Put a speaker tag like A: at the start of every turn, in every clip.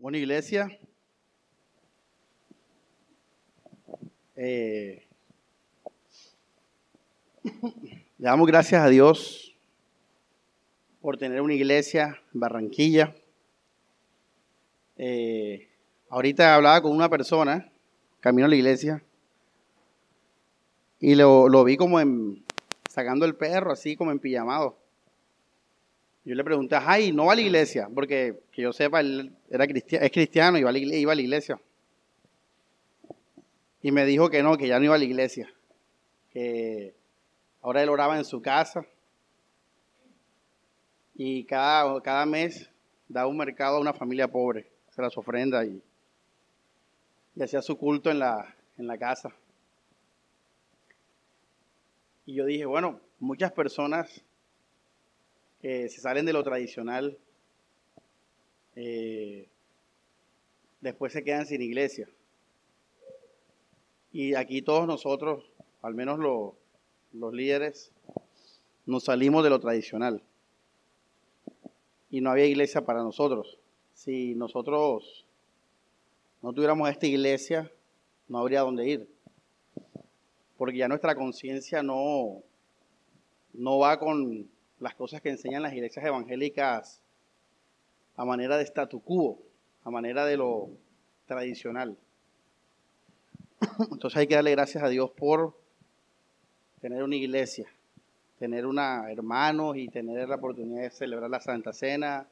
A: Bueno, iglesia, eh, le damos gracias a Dios por tener una iglesia en Barranquilla. Eh, ahorita hablaba con una persona, camino a la iglesia, y lo, lo vi como en, sacando el perro, así como en pijamado. Yo le pregunté, ay, ¿no va a la iglesia? Porque que yo sepa, él era cristiano, es cristiano y iba a, la, iglesia. Y me dijo que no, que ya no iba a la iglesia. Que ahora él oraba en su casa. Y cada, cada mes daba un mercado a una familia pobre. Esa era su ofrenda y, y hacía su culto en la, en la casa. Y yo dije, bueno, muchas personas que se salen de lo tradicional, eh, después se quedan sin iglesia. Y aquí todos nosotros, al menos los líderes, nos salimos de lo tradicional. Y no había iglesia para nosotros. Si nosotros no tuviéramos esta iglesia, no habría dónde ir. Porque ya nuestra conciencia no, no va con las cosas que enseñan las iglesias evangélicas a manera de statu quo, a manera de lo tradicional. Entonces hay que darle gracias a Dios por tener una iglesia, tener una hermanos y tener la oportunidad de celebrar la Santa Cena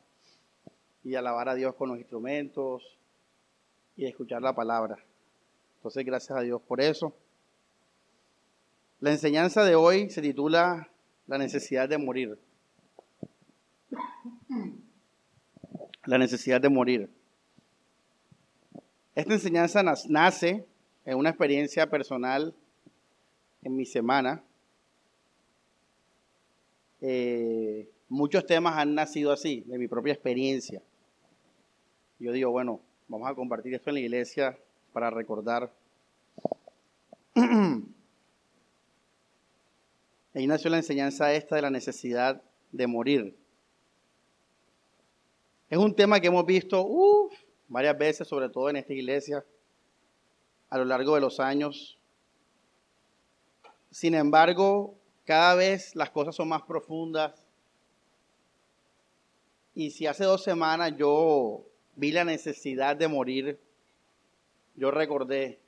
A: y alabar a Dios con los instrumentos y escuchar la palabra. Entonces gracias a Dios por eso. La enseñanza de hoy se titula la necesidad de morir. La necesidad de morir. Esta enseñanza nace en una experiencia personal en mi semana. Eh, muchos temas han nacido así, de mi propia experiencia. Yo digo, bueno, vamos a compartir esto en la iglesia para recordar Ahí nació la enseñanza esta de la necesidad de morir. Es un tema que hemos visto varias veces, sobre todo en esta iglesia, a lo largo de los años. Sin embargo, cada vez las cosas son más profundas. Y si hace dos semanas yo vi la necesidad de morir, yo recordé,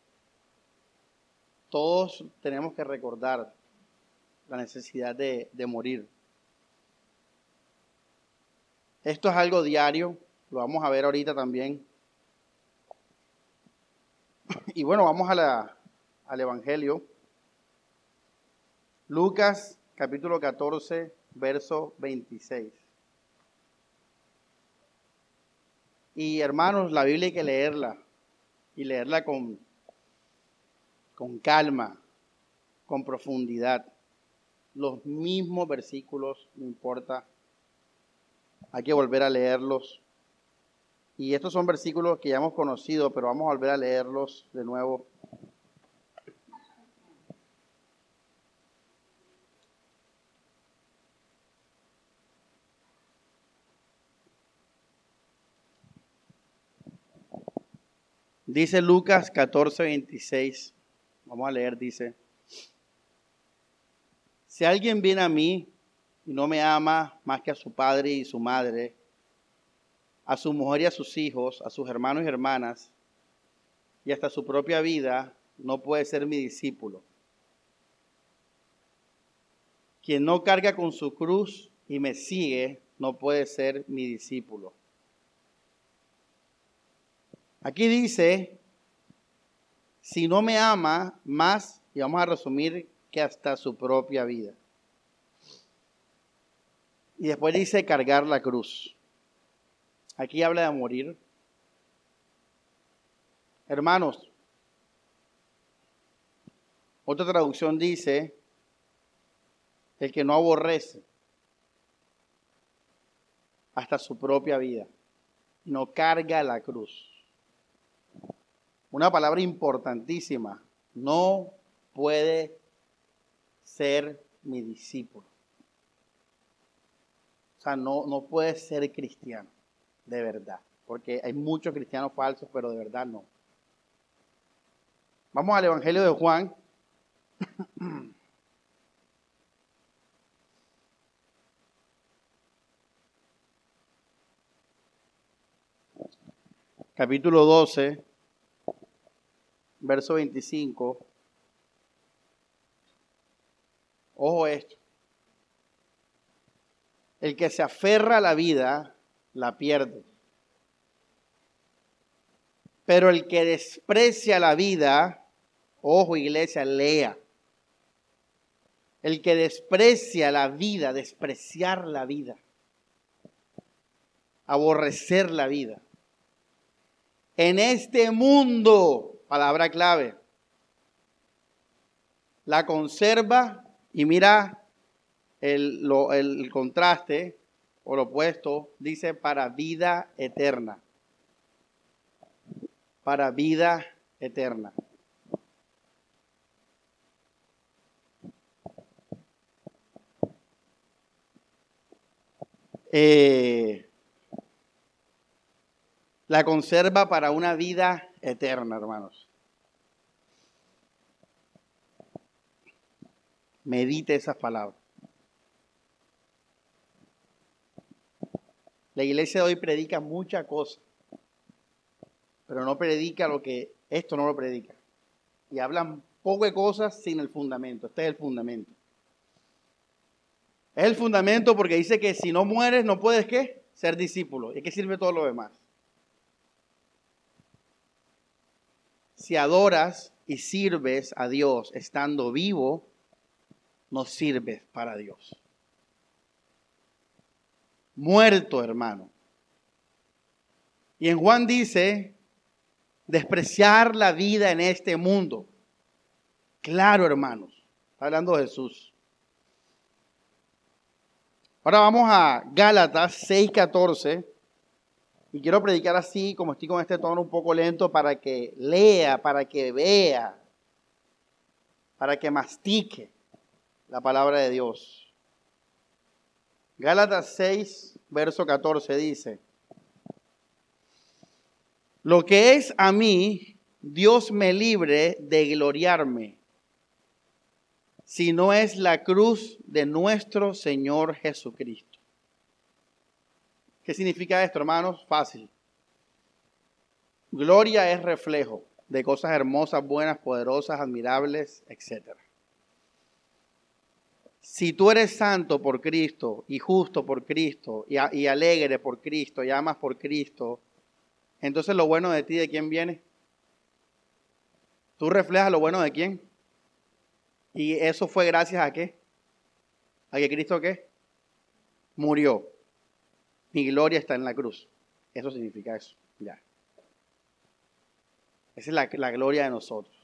A: todos tenemos que recordar la necesidad de, morir. Esto es algo diario, lo vamos a ver ahorita también. Y bueno, vamos a la, al Evangelio. Lucas capítulo 14, verso 26. Y hermanos, la Biblia hay que leerla y leerla con, con calma, con profundidad los mismos versículos, no importa. Hay que volver a leerlos. Y estos son versículos que ya hemos conocido, pero vamos a volver a leerlos de nuevo. Dice Lucas 14, 26. Vamos a leer, dice. Si alguien viene a mí y no me ama más que a su padre y su madre, a su mujer y a sus hijos, a sus hermanos y hermanas, y hasta su propia vida, no puede ser mi discípulo. Quien no carga con su cruz y me sigue, no puede ser mi discípulo. Aquí dice, si no me ama más, y vamos a resumir que hasta su propia vida. Y después dice cargar la cruz. Aquí habla de morir. Hermanos, otra traducción dice, el que no aborrece hasta su propia vida, no carga la cruz. Una palabra importantísima, no puede ser mi discípulo. O sea, no, no puedes ser cristiano, de verdad. porque hay muchos cristianos falsos, pero de verdad no. Vamos al Evangelio de Juan. Capítulo 12, verso 25. Ojo esto. El que se aferra a la vida, la pierde. Pero el que desprecia la vida, ojo iglesia, lea. El que desprecia la vida, despreciar la vida, aborrecer la vida. En este mundo, palabra clave, la conserva y mira el, el contraste o lo opuesto, dice para vida eterna. Para vida eterna. Eh, la conserva para una vida eterna, hermanos. Medite esas palabras. La iglesia de hoy predica muchas cosas, pero no predica lo que esto no lo predica. Y hablan poco de cosas sin el fundamento. Este es el fundamento. Es el fundamento porque dice que si no mueres no puedes qué? Ser discípulo. ¿Y qué sirve todo lo demás? Si adoras y sirves a Dios estando vivo, no sirve para Dios. Muerto, hermano. Y en Juan dice, despreciar la vida en este mundo. Claro, hermanos. Está hablando Jesús. Ahora vamos a Gálatas 6:14. Y quiero predicar así, como estoy con este tono un poco lento, para que lea, para que vea, para que mastique la palabra de Dios. Gálatas 6, verso 14 dice, lo que es a mí, Dios me libre de gloriarme, si no es la cruz de nuestro Señor Jesucristo. ¿Qué significa esto, hermanos? Fácil. Gloria es reflejo de cosas hermosas, buenas, poderosas, admirables, etcétera. Si tú eres santo por Cristo y justo por Cristo y, alegre por Cristo y amas por Cristo, entonces lo bueno de ti, ¿de quién viene? ¿Tú reflejas lo bueno de quién? ¿Y eso fue gracias a qué? ¿A que Cristo qué? Murió. Mi gloria está en la cruz. Eso significa eso. Ya. Esa es la, la gloria de nosotros.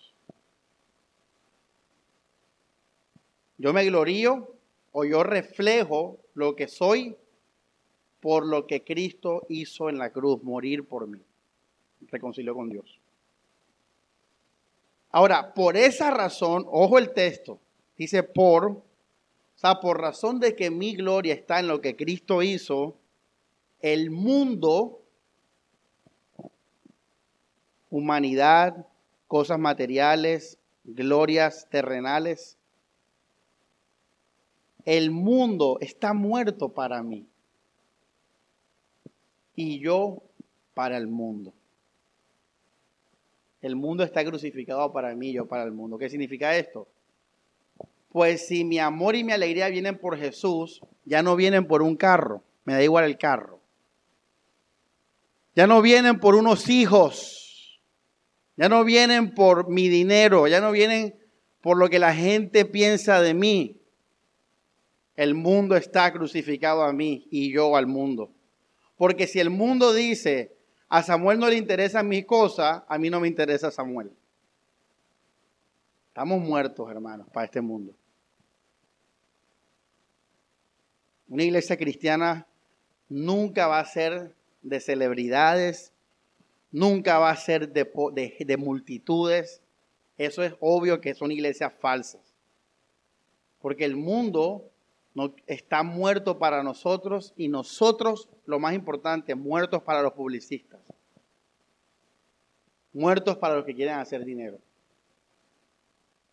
A: Yo me glorío o yo reflejo lo que soy por lo que Cristo hizo en la cruz, morir por mí. Reconcilió con Dios. Ahora, por esa razón, ojo el texto, dice por, o sea, por razón de que mi gloria está en lo que Cristo hizo, el mundo, humanidad, cosas materiales, glorias terrenales, el mundo está muerto para mí y yo para el mundo. El mundo está crucificado para mí, yo para el mundo. ¿Qué significa esto? Pues si mi amor y mi alegría vienen por Jesús, ya no vienen por un carro, me da igual el carro. Ya no vienen por unos hijos, ya no vienen por mi dinero, ya no vienen por lo que la gente piensa de mí. El mundo está crucificado a mí y yo al mundo. Porque si el mundo dice, a Samuel no le interesa mi cosa, a mí no me interesa Samuel. Estamos muertos, hermanos, para este mundo. Una iglesia cristiana nunca va a ser de celebridades, nunca va a ser de, de, multitudes. Eso es obvio que son iglesias falsas. Porque el mundo no, está muerto para nosotros y nosotros, lo más importante, muertos para los publicistas. Muertos para los que quieren hacer dinero.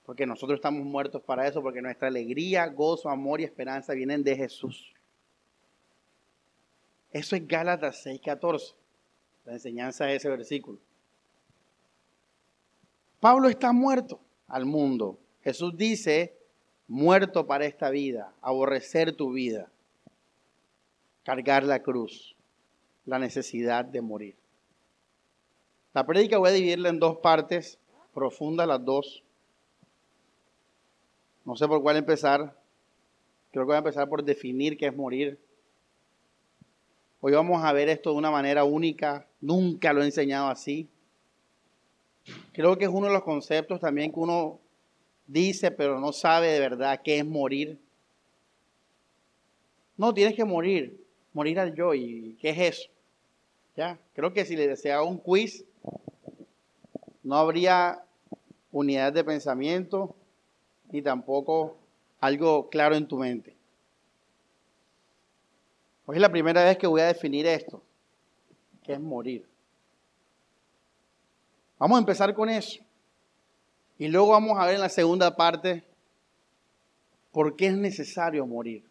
A: Porque nosotros estamos muertos para eso, porque nuestra alegría, gozo, amor y esperanza vienen de Jesús. Eso es Gálatas 6:14, la enseñanza de ese versículo. Pablo está muerto al mundo. Jesús dice, muerto para esta vida, aborrecer tu vida, cargar la cruz, la necesidad de morir. La prédica voy a dividirla en dos partes, profundas las dos. No sé por cuál empezar. Creo que voy a empezar por definir qué es morir. Hoy vamos a ver esto de una manera única. Nunca lo he enseñado así. Creo que es uno de los conceptos también que uno dice, pero no sabe de verdad qué es morir. No, tienes que morir, morir al yo. ¿Y qué es eso? Ya, creo que si le desea un quiz, no habría unidad de pensamiento ni tampoco algo claro en tu mente. Hoy es la primera vez que voy a definir esto, que es morir. Vamos a empezar con eso. Y luego vamos a ver en la segunda parte por qué es necesario morir.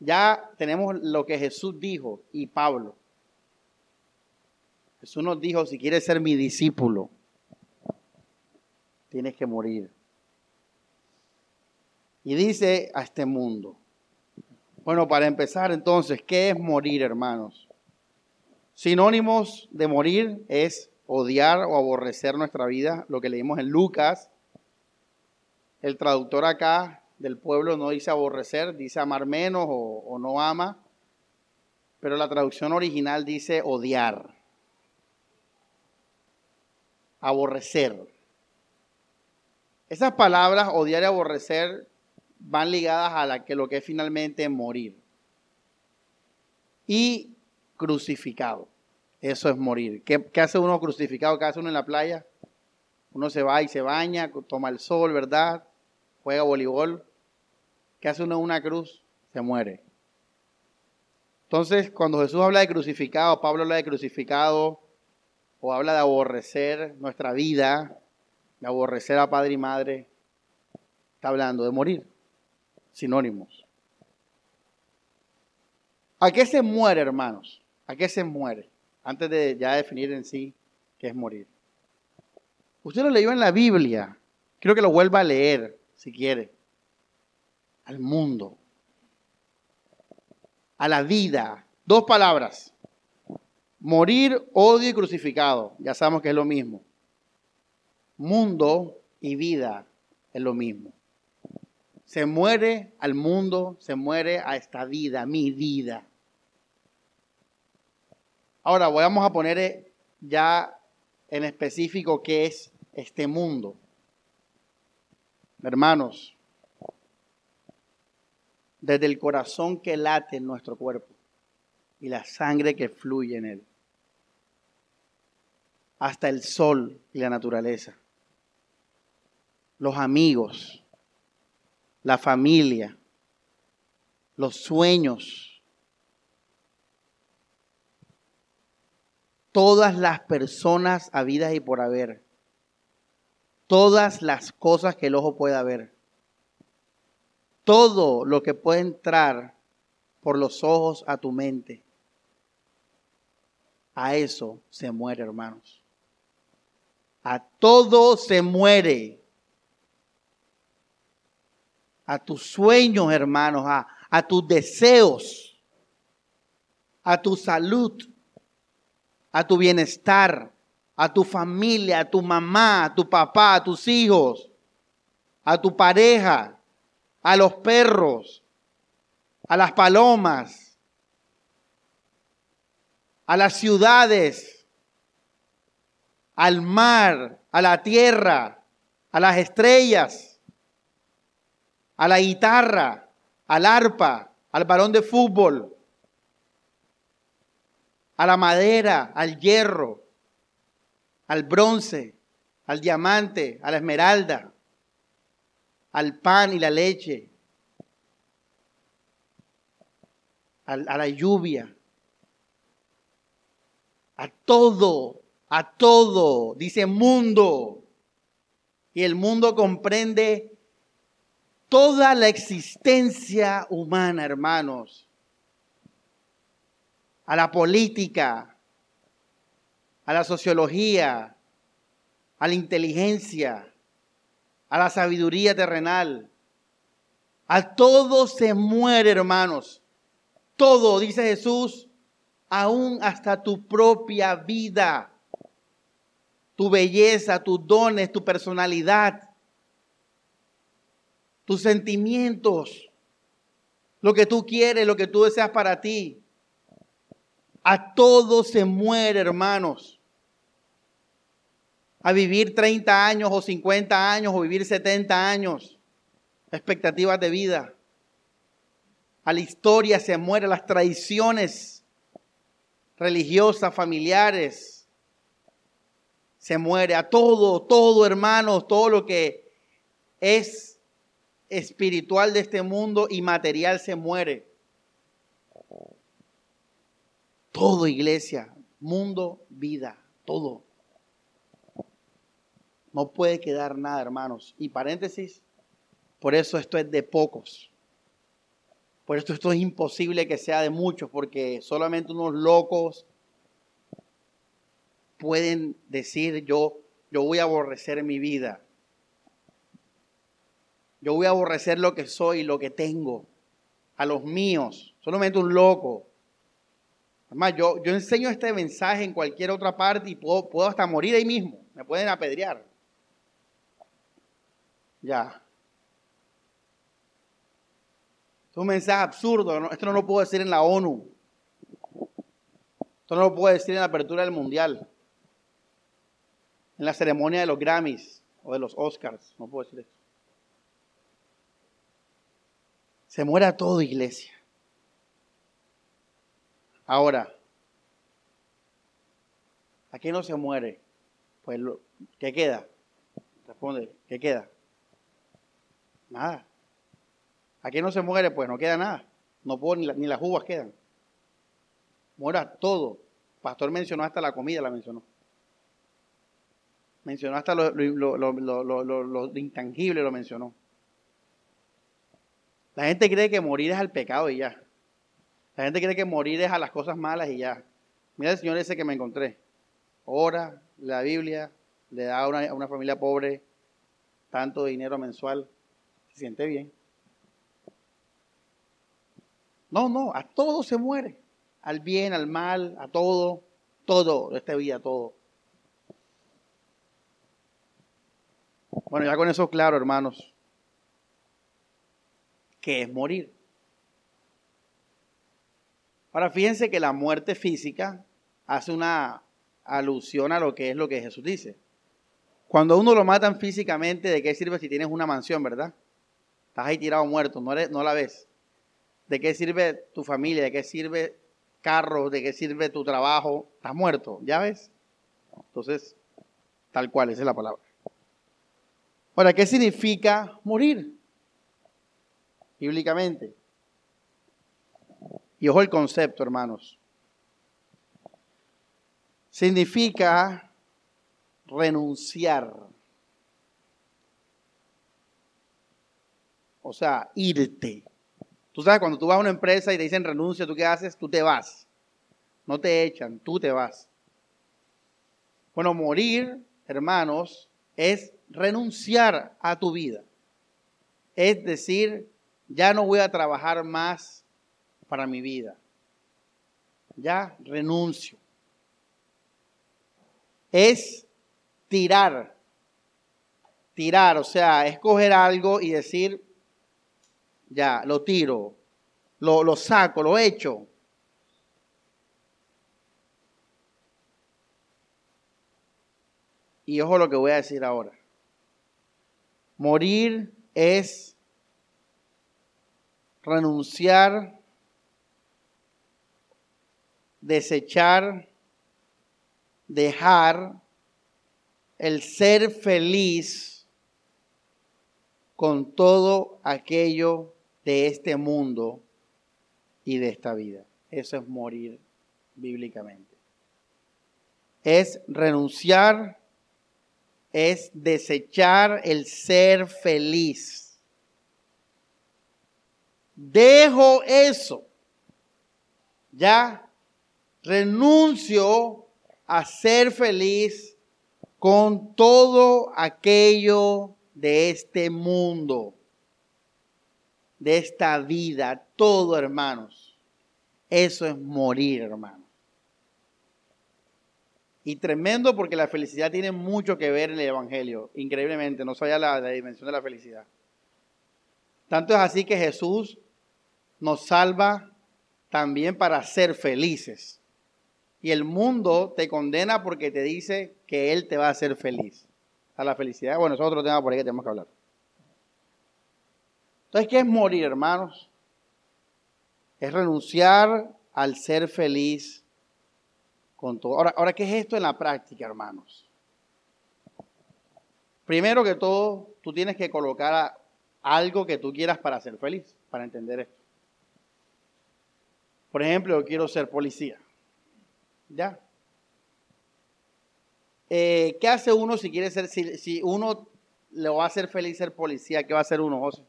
A: Ya tenemos lo que Jesús dijo y Pablo. Jesús nos dijo, si quieres ser mi discípulo, tienes que morir. Y dice a este mundo. Bueno, para empezar entonces, ¿qué es morir, hermanos? Sinónimos de morir es odiar o aborrecer nuestra vida, lo que leímos en Lucas. El traductor acá del pueblo no dice aborrecer, dice amar menos o, no ama, pero la traducción original dice odiar, aborrecer. Esas palabras, odiar y aborrecer, van ligadas a la que lo que es finalmente morir. Y crucificado. Eso es morir. ¿Qué, hace uno crucificado? ¿Qué hace uno en la playa? Uno se va y se baña, toma el sol, ¿verdad? Juega voleibol. ¿Qué hace uno en una cruz? Se muere. Entonces, cuando Jesús habla de crucificado, Pablo habla de crucificado, o habla de aborrecer nuestra vida, de aborrecer a padre y madre, está hablando de morir. Sinónimos. ¿A qué se muere, hermanos? ¿A qué se muere? Antes de ya definir en sí qué es morir. Usted lo leyó en la Biblia. Quiero que lo vuelva a leer, si quiere. Al mundo. A la vida. Dos palabras. Morir, odio y crucificado. Ya sabemos que es lo mismo. Mundo y vida es lo mismo. Se muere al mundo, se muere a esta vida, mi vida. Ahora vamos a poner eh, ya en específico qué es este mundo. Hermanos, desde el corazón que late en nuestro cuerpo y la sangre que fluye en él, hasta el sol y la naturaleza, los amigos, la familia, los sueños, todas las personas habidas y por haber, todas las cosas que el ojo pueda ver, todo lo que puede entrar por los ojos a tu mente, a eso se muere, hermanos. A todo se muere. A tus sueños, hermanos, a, a tus deseos, a tu salud, a tu bienestar, a tu familia, a tu mamá, a tu papá, a tus hijos, a tu pareja, a los perros, a las palomas, a las ciudades, al mar, a la tierra, a las estrellas, a la guitarra, al arpa, al balón de fútbol, a la madera, al hierro, al bronce, al diamante, a la esmeralda, al pan y la leche, a, la lluvia, a todo, a todo, dice mundo. Y el mundo comprende toda la existencia humana, hermanos. A la política, a la sociología, a la inteligencia, a la sabiduría terrenal. A todo se muere, hermanos. Todo, dice Jesús, aún hasta tu propia vida, tu belleza, tus dones, tu personalidad, tus sentimientos, lo que tú quieres, lo que tú deseas para ti. A todo se muere, hermanos a vivir 30 años o 50 años o vivir 70 años. Expectativas de vida. A la historia se muere, las tradiciones religiosas, familiares. Se muere a todo, todo hermanos, todo lo que es espiritual de este mundo y material se muere. Todo iglesia, mundo, vida, todo. No puede quedar nada, hermanos. Y paréntesis, por eso esto es de pocos. Por esto esto es imposible que sea de muchos, porque solamente unos locos pueden decir yo, yo voy a aborrecer mi vida. Yo voy a aborrecer lo que soy, lo que tengo, a los míos. Solamente un loco. Además, yo, yo enseño este mensaje en cualquier otra parte y puedo, puedo hasta morir ahí mismo. Me pueden apedrear. Ya. Es un mensaje absurdo. Esto no lo puedo decir en la ONU. Esto no lo puedo decir en la apertura del Mundial. En la ceremonia de los Grammys o de los Oscars. No puedo decir esto. Se muere todo, iglesia. Ahora, ¿a qué no se muere? Pues, ¿qué queda? Responde, ¿qué queda? Nada. Aquí no se muere, pues no queda nada. No puedo, ni, las uvas quedan. Muera todo. Pastor mencionó hasta la comida, la mencionó. Mencionó hasta lo, lo, intangible, lo mencionó. La gente cree que morir es al pecado y ya. La gente cree que morir es a las cosas malas y ya. Mira el Señor ese que me encontré. Ora, la Biblia, le da a una, familia pobre tanto dinero mensual siente bien. No, no, a todo se muere. Al bien, al mal, a todo, todo, esta vida, todo. Bueno, ya con eso claro, hermanos, que es morir. Ahora fíjense que la muerte física hace una alusión a lo que es lo que Jesús dice. Cuando uno lo matan físicamente, ¿de qué sirve si tienes una mansión, verdad? Estás ahí tirado muerto, no, no la ves. ¿De qué sirve tu familia? ¿De qué sirve carro? ¿De qué sirve tu trabajo? Estás muerto, ¿ya ves? Entonces, tal cual, esa es la palabra. Ahora, ¿qué significa morir? Bíblicamente. Y ojo el concepto, hermanos. Significa renunciar O sea, irte. Tú sabes, cuando tú vas a una empresa y te dicen renuncia, ¿tú qué haces? Tú te vas. No te echan, tú te vas. Bueno, morir, hermanos, es renunciar a tu vida. Es decir, ya no voy a trabajar más para mi vida. Ya renuncio. Es tirar. Tirar, o sea, escoger algo y decir, ya, lo tiro, lo, lo saco, lo echo. Y ojo lo que voy a decir ahora. Morir es renunciar, desechar, dejar el ser feliz con todo aquello de este mundo y de esta vida. Eso es morir bíblicamente. Es renunciar, es desechar el ser feliz. Dejo eso. Ya renuncio a ser feliz con todo aquello de este mundo, de esta vida, todo hermanos. Eso es morir, hermanos. Y tremendo porque la felicidad tiene mucho que ver en el Evangelio, increíblemente, no sabía la, la dimensión de la felicidad. Tanto es así que Jesús nos salva también para ser felices. Y el mundo te condena porque te dice que Él te va a hacer feliz. A la felicidad, bueno, eso es otro tema por ahí que tenemos que hablar. Entonces, ¿qué es morir, hermanos? Es renunciar al ser feliz con todo. Ahora, ahora, ¿qué es esto en la práctica, hermanos? Primero que todo, tú tienes que colocar algo que tú quieras para ser feliz, para entender esto. Por ejemplo, yo quiero ser policía. ¿Ya? Eh, ¿Qué hace uno si quiere ser, si, uno le va a hacer feliz ser policía, qué va a hacer uno, José?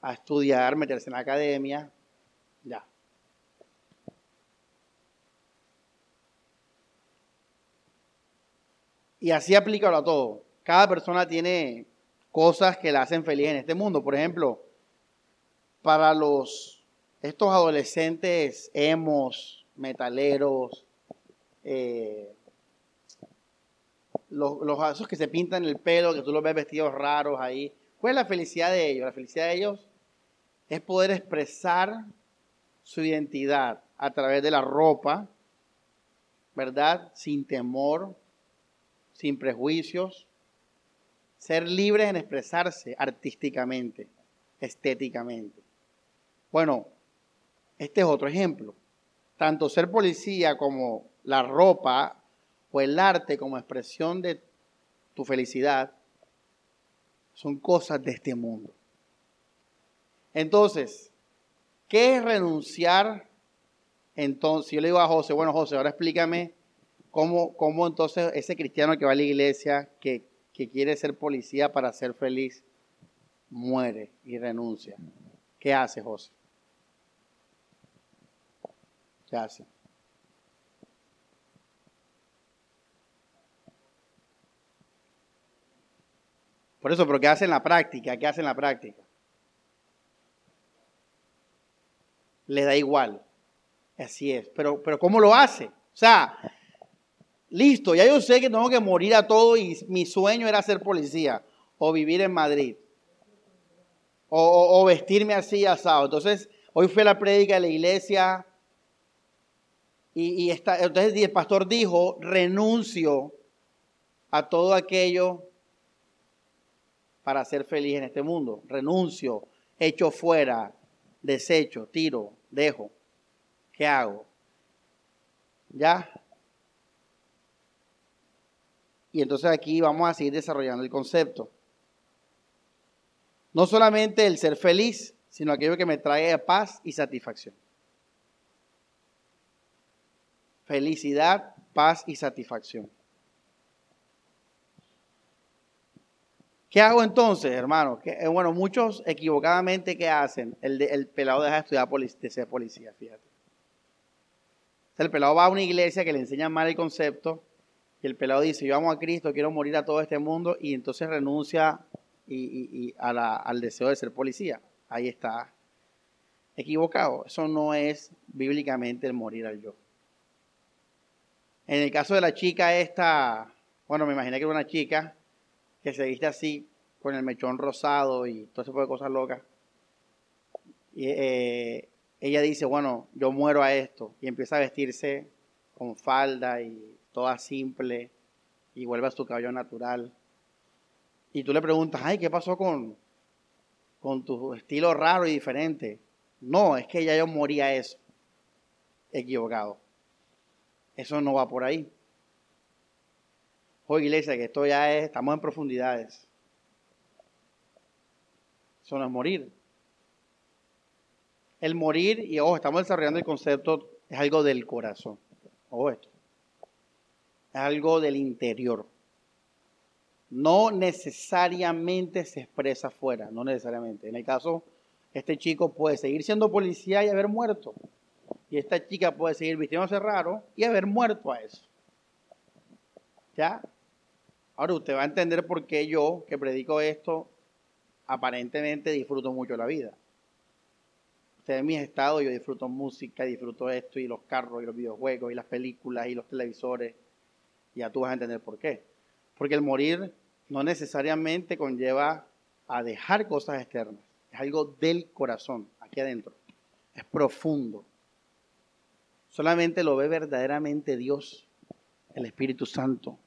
A: A estudiar, meterse en la academia, ya. Y así aplícalo a todo. Cada persona tiene cosas que la hacen feliz en este mundo. Por ejemplo, para los estos adolescentes hemos, metaleros, eh, los, los esos que se pintan el pelo, que tú los ves vestidos raros ahí. ¿Cuál es la felicidad de ellos? La felicidad de ellos es poder expresar su identidad a través de la ropa, ¿verdad? Sin temor, sin prejuicios, ser libres en expresarse artísticamente, estéticamente. Bueno, este es otro ejemplo. Tanto ser policía como la ropa o el arte como expresión de tu felicidad son cosas de este mundo. Entonces, ¿qué es renunciar? Entonces, yo le digo a José, bueno José, ahora explícame cómo, cómo entonces ese cristiano que va a la iglesia, que, que quiere ser policía para ser feliz, muere y renuncia. ¿Qué hace José? ¿Qué hace? Por eso, pero ¿qué hace en la práctica? ¿Qué hace en la práctica? Le da igual. Así es. Pero, pero ¿cómo lo hace? O sea, listo, ya yo sé que tengo que morir a todo y mi sueño era ser policía o vivir en Madrid o, o vestirme así asado. Entonces, hoy fue la prédica de la iglesia y, entonces el pastor dijo, renuncio a todo aquello para ser feliz en este mundo. Renuncio, echo fuera, desecho, tiro, dejo. ¿Qué hago? ¿Ya? Y entonces aquí vamos a seguir desarrollando el concepto. No solamente el ser feliz, sino aquello que me trae paz y satisfacción. Felicidad, paz y satisfacción. ¿Qué hago entonces, hermano? Eh, bueno, muchos equivocadamente, ¿qué hacen? El, el pelado deja de estudiar de ser policía, fíjate. El pelado va a una iglesia que le enseña mal el concepto y el pelado dice, yo amo a Cristo, quiero morir a todo este mundo y entonces renuncia y, al deseo de ser policía. Ahí está equivocado. Eso no es bíblicamente el morir al yo. En el caso de la chica esta, bueno, me imaginé que era una chica que se viste así, con el mechón rosado y todo ese tipo de cosas locas. Y, eh, ella dice, bueno, yo muero a esto. Y empieza a vestirse con falda y toda simple y vuelve a su cabello natural. Y tú le preguntas, ay, ¿qué pasó con, con tu estilo raro y diferente? No, es que ella yo moría eso. Equivocado. Eso no va por ahí. Hoy, iglesia, que esto ya es, estamos en profundidades. Eso no es morir. El morir, y ojo, estamos desarrollando el concepto, es algo del corazón. Ojo esto. Es algo del interior. No necesariamente se expresa afuera, no necesariamente. En el caso, este chico puede seguir siendo policía y haber muerto. Y esta chica puede seguir vistiéndose raro y haber muerto a eso. ¿Ya? Ahora usted va a entender por qué yo, que predico esto, aparentemente disfruto mucho la vida. Usted en mis estados, yo disfruto música, disfruto esto y los carros y los videojuegos y las películas y los televisores. Ya tú vas a entender por qué. Porque el morir no necesariamente conlleva a dejar cosas externas. Es algo del corazón, aquí adentro. Es profundo. Solamente lo ve verdaderamente Dios, el Espíritu Santo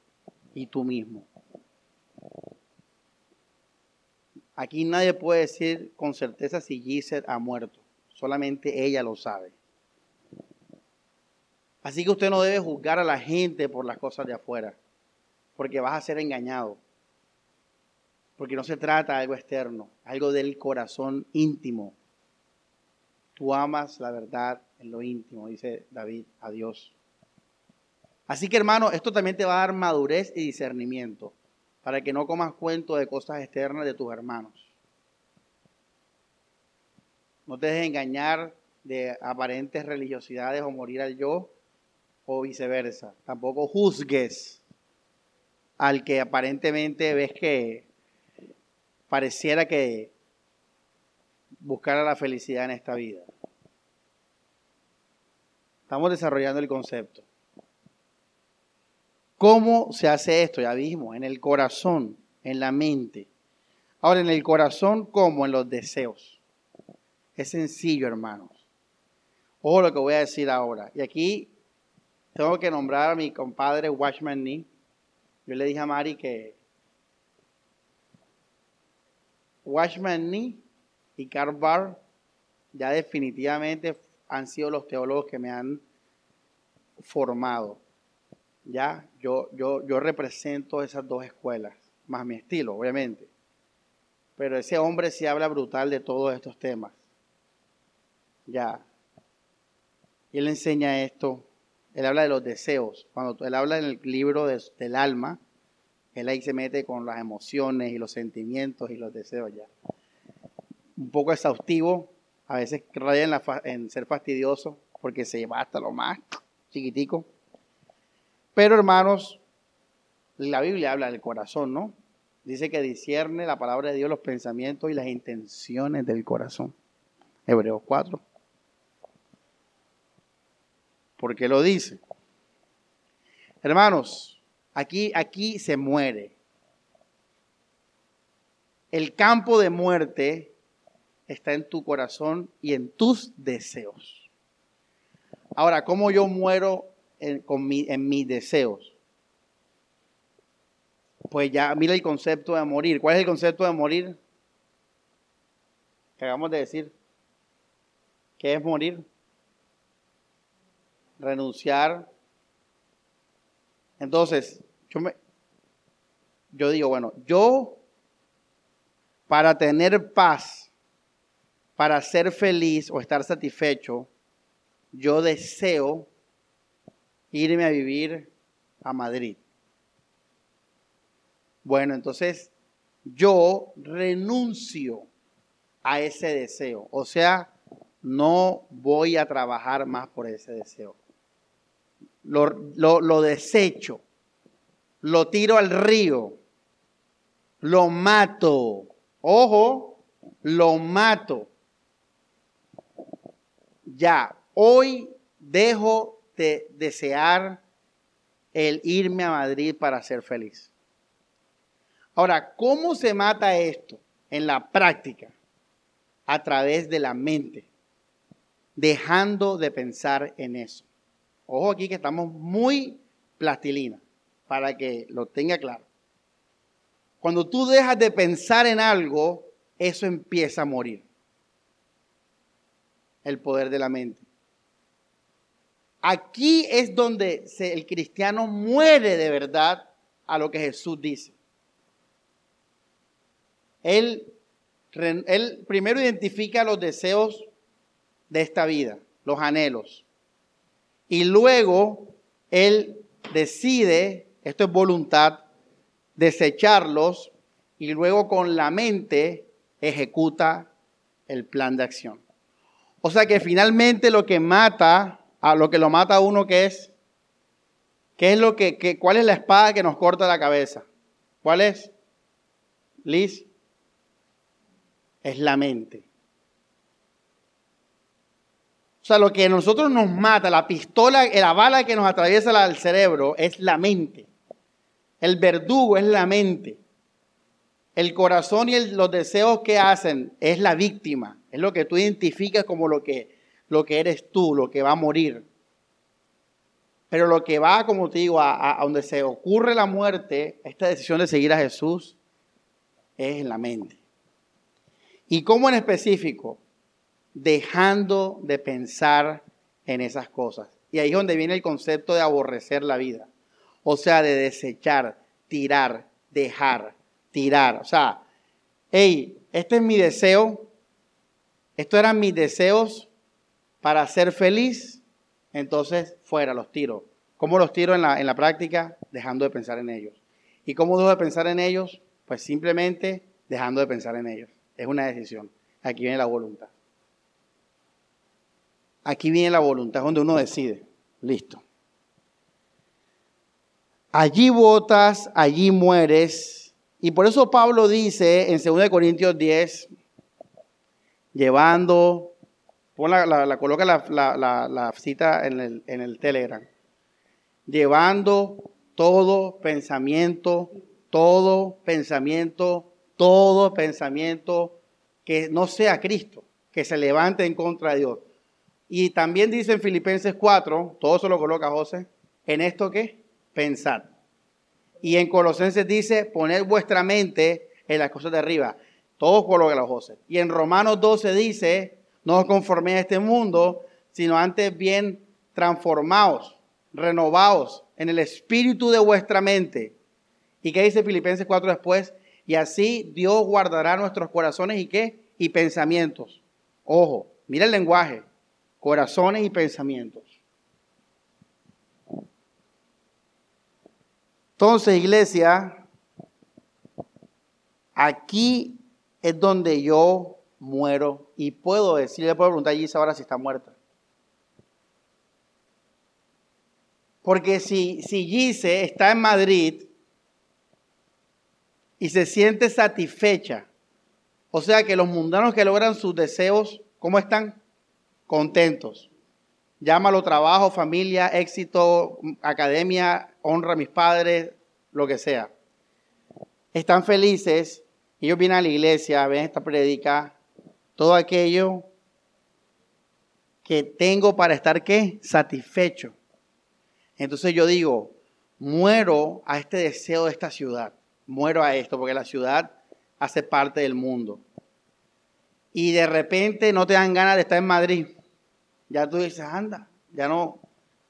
A: y tú mismo. Aquí nadie puede decir con certeza si Giselle ha muerto. Solamente ella lo sabe. Así que usted no debe juzgar a la gente por las cosas de afuera, porque vas a ser engañado. Porque no se trata de algo externo, algo del corazón íntimo. Tú amas la verdad en lo íntimo, dice David a Dios. Así que hermano, esto también te va a dar madurez y discernimiento para que no comas cuento de cosas externas de tus hermanos. No te dejes engañar de aparentes religiosidades o morir al yo o viceversa. Tampoco juzgues al que aparentemente ves que pareciera que buscara la felicidad en esta vida. Estamos desarrollando el concepto. ¿Cómo se hace esto? Ya vimos, en el corazón, en la mente. Ahora, en el corazón, como en los deseos. Es sencillo, hermanos. Ojo lo que voy a decir ahora. Y aquí tengo que nombrar a mi compadre Watchman Nee. Yo le dije a Mari que Watchman Nee y Karl Barr ya definitivamente han sido los teólogos que me han formado. Ya, yo, yo, yo represento esas dos escuelas, más mi estilo, obviamente. Pero ese hombre sí habla brutal de todos estos temas. Ya. Él enseña esto. Él habla de los deseos. Cuando él habla en el libro del alma, él ahí se mete con las emociones y los sentimientos y los deseos ya. Un poco exhaustivo, a veces raya en, ser fastidioso, porque se lleva hasta lo más chiquitico. Pero hermanos, la Biblia habla del corazón, ¿no? Dice que discierne la palabra de Dios los pensamientos y las intenciones del corazón. Hebreos 4. ¿Por qué lo dice? Hermanos, aquí, aquí se muere. El campo de muerte está en tu corazón y en tus deseos. Ahora, ¿cómo yo muero en, en mis deseos. Pues ya mira el concepto de morir. ¿Cuál es el concepto de morir? Que acabamos de decir. ¿Qué es morir? Renunciar. Entonces, yo, me, yo digo, bueno, yo para tener paz, para ser feliz o estar satisfecho, yo deseo irme a vivir a Madrid. Bueno, entonces yo renuncio a ese deseo. O sea, no voy a trabajar más por ese deseo. Lo, lo, desecho, lo tiro al río, lo mato. Ojo, lo mato. Ya, hoy dejo desear el irme a Madrid para ser feliz. Ahora, ¿cómo se mata esto en la práctica? A través de la mente, dejando de pensar en eso. Ojo aquí que estamos muy plastilina, para que lo tenga claro. Cuando tú dejas de pensar en algo, eso empieza a morir. El poder de la mente. Aquí es donde el cristiano muere de verdad a lo que Jesús dice. Él él primero identifica los deseos de esta vida, los anhelos. Y luego él decide, esto es voluntad, desecharlos y luego con la mente ejecuta el plan de acción. O sea que finalmente lo que mata, a lo que lo mata a uno que es, ¿qué es lo que, cuál es la espada que nos corta la cabeza? ¿Cuál es? Liz, es la mente. O sea, lo que a nosotros nos mata, la pistola, la bala que nos atraviesa el cerebro es la mente. El verdugo es la mente. El corazón y los deseos que hacen es la víctima. Es lo que tú identificas como lo que, lo que eres tú, lo que va a morir. Pero lo que va, como te digo, a, a donde se ocurre la muerte, esta decisión de seguir a Jesús, es en la mente. ¿Y cómo en específico? Dejando de pensar en esas cosas. Y ahí es donde viene el concepto de aborrecer la vida. O sea, de desechar, tirar, dejar tirar. O sea, hey, este es mi deseo, estos eran mis deseos para ser feliz, entonces fuera, los tiro. ¿Cómo los tiro en la, en la práctica? Dejando de pensar en ellos. ¿Y cómo dejo de pensar en ellos? Pues simplemente dejando de pensar en ellos. Es una decisión. Aquí viene la voluntad. Aquí viene la voluntad, donde uno decide. Listo. Allí votas, allí mueres y por eso Pablo dice en 2 Corintios 10, llevando, la, coloca la, cita en el, en el Telegram, llevando todo pensamiento, todo pensamiento, todo pensamiento que no sea Cristo, que se levante en contra de Dios. Y también dice en Filipenses 4, todo eso lo coloca José, en esto que pensar. Y en Colosenses dice, poned vuestra mente en las cosas de arriba. Todos colocan José. Y en Romanos 12 dice, no os conforméis a este mundo, sino antes bien transformaos, renovaos en el espíritu de vuestra mente. ¿Y qué dice Filipenses 4 después? Y así Dios guardará nuestros corazones y qué? Y pensamientos. Ojo, mira el lenguaje. Corazones y pensamientos. Entonces, iglesia, aquí es donde yo muero y puedo decir, le puedo preguntar a Gisa ahora si está muerta. Porque si, si Gise está en Madrid y se siente satisfecha, o sea que los mundanos que logran sus deseos, ¿cómo están? Contentos. Llámalo trabajo, familia, éxito, academia, honra a mis padres, lo que sea. Están felices, ellos vienen a la iglesia, ven esta predica, todo aquello que tengo para estar qué? Satisfecho. Entonces yo digo, muero a este deseo de esta ciudad, muero a esto, porque la ciudad hace parte del mundo. Y de repente no te dan ganas de estar en Madrid. Ya tú dices, anda, ya no,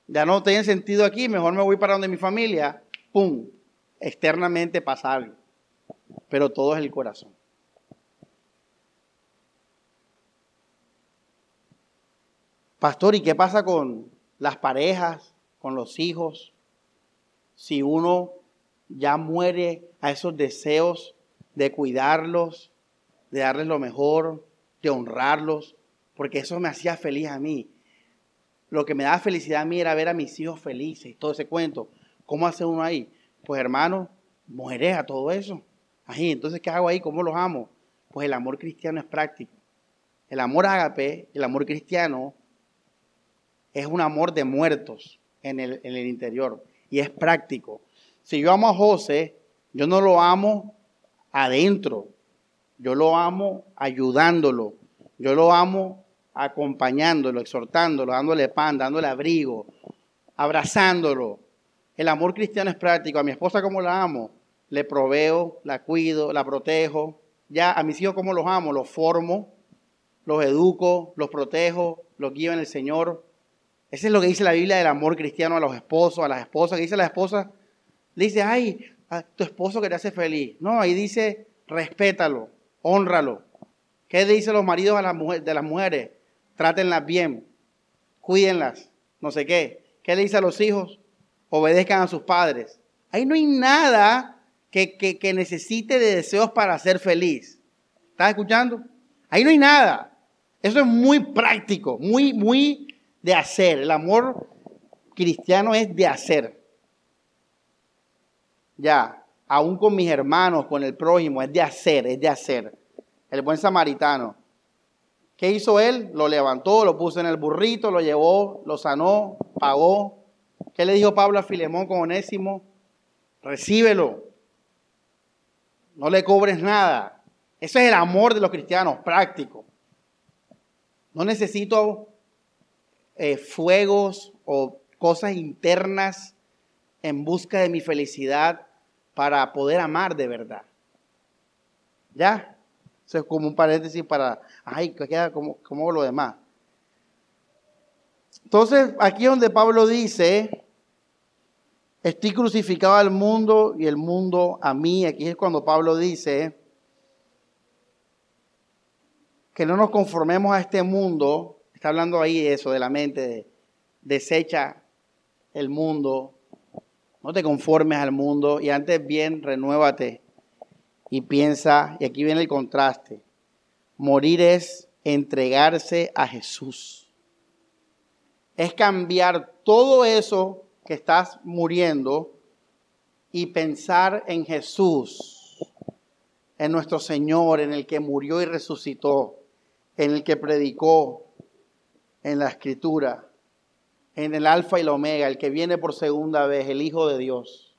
A: ya no tiene sentido aquí, mejor me voy para donde mi familia, ¡pum! Externamente pasa algo, pero todo es el corazón. Pastor, ¿y qué pasa con las parejas, con los hijos? Si uno ya muere a esos deseos de cuidarlos, de darles lo mejor, de honrarlos, porque eso me hacía feliz a mí lo que me daba felicidad a mí era ver a mis hijos felices, todo ese cuento. ¿Cómo hace uno ahí? Pues hermano, muere a todo eso. Ahí, entonces, ¿qué hago ahí? ¿Cómo los amo? Pues el amor cristiano es práctico. El amor ágape, el amor cristiano, es un amor de muertos en el, en el interior y es práctico. Si yo amo a José, yo no lo amo adentro, yo lo amo ayudándolo, yo lo amo acompañándolo, exhortándolo, dándole pan, dándole abrigo, abrazándolo. El amor cristiano es práctico. A mi esposa como la amo, le proveo, la cuido, la protejo. Ya a mis hijos como los amo, los formo, los educo, los protejo, los guío en el Señor. Ese es lo que dice la Biblia del amor cristiano a los esposos, a las esposas. Que dice la esposa, dice, ay, a tu esposo que te hace feliz. No, ahí dice, respétalo, honralo, ¿Qué dicen los maridos a las mujeres, de las mujeres? Trátenlas bien, cuídenlas, no sé qué. ¿Qué le dice a los hijos? Obedezcan a sus padres. Ahí no hay nada que, necesite de deseos para ser feliz. ¿Estás escuchando? Ahí no hay nada. Eso es muy práctico, muy, muy de hacer. El amor cristiano es de hacer. Ya, aún con mis hermanos, con el prójimo, es de hacer, es de hacer. El buen samaritano. ¿Qué hizo él? Lo levantó, lo puso en el burrito, lo llevó, lo sanó, pagó. ¿Qué le dijo Pablo a Filemón con Onésimo? Recíbelo. No le cobres nada. Ese es el amor de los cristianos, práctico. No necesito eh, fuegos o cosas internas en busca de mi felicidad para poder amar de verdad. ¿Ya? Eso es como un paréntesis para, ay, que queda como, como lo demás. Entonces, aquí donde Pablo dice, estoy crucificado al mundo y el mundo a mí, aquí es cuando Pablo dice que no nos conformemos a este mundo, está hablando ahí eso, de la mente, de, desecha el mundo, no te conformes al mundo y antes bien renuévate y piensa, y aquí viene el contraste, morir es entregarse a Jesús. Es cambiar todo eso que estás muriendo y pensar en Jesús, en nuestro Señor, en el que murió y resucitó, en el que predicó en la escritura en el alfa y la omega, el que viene por segunda vez, el Hijo de Dios.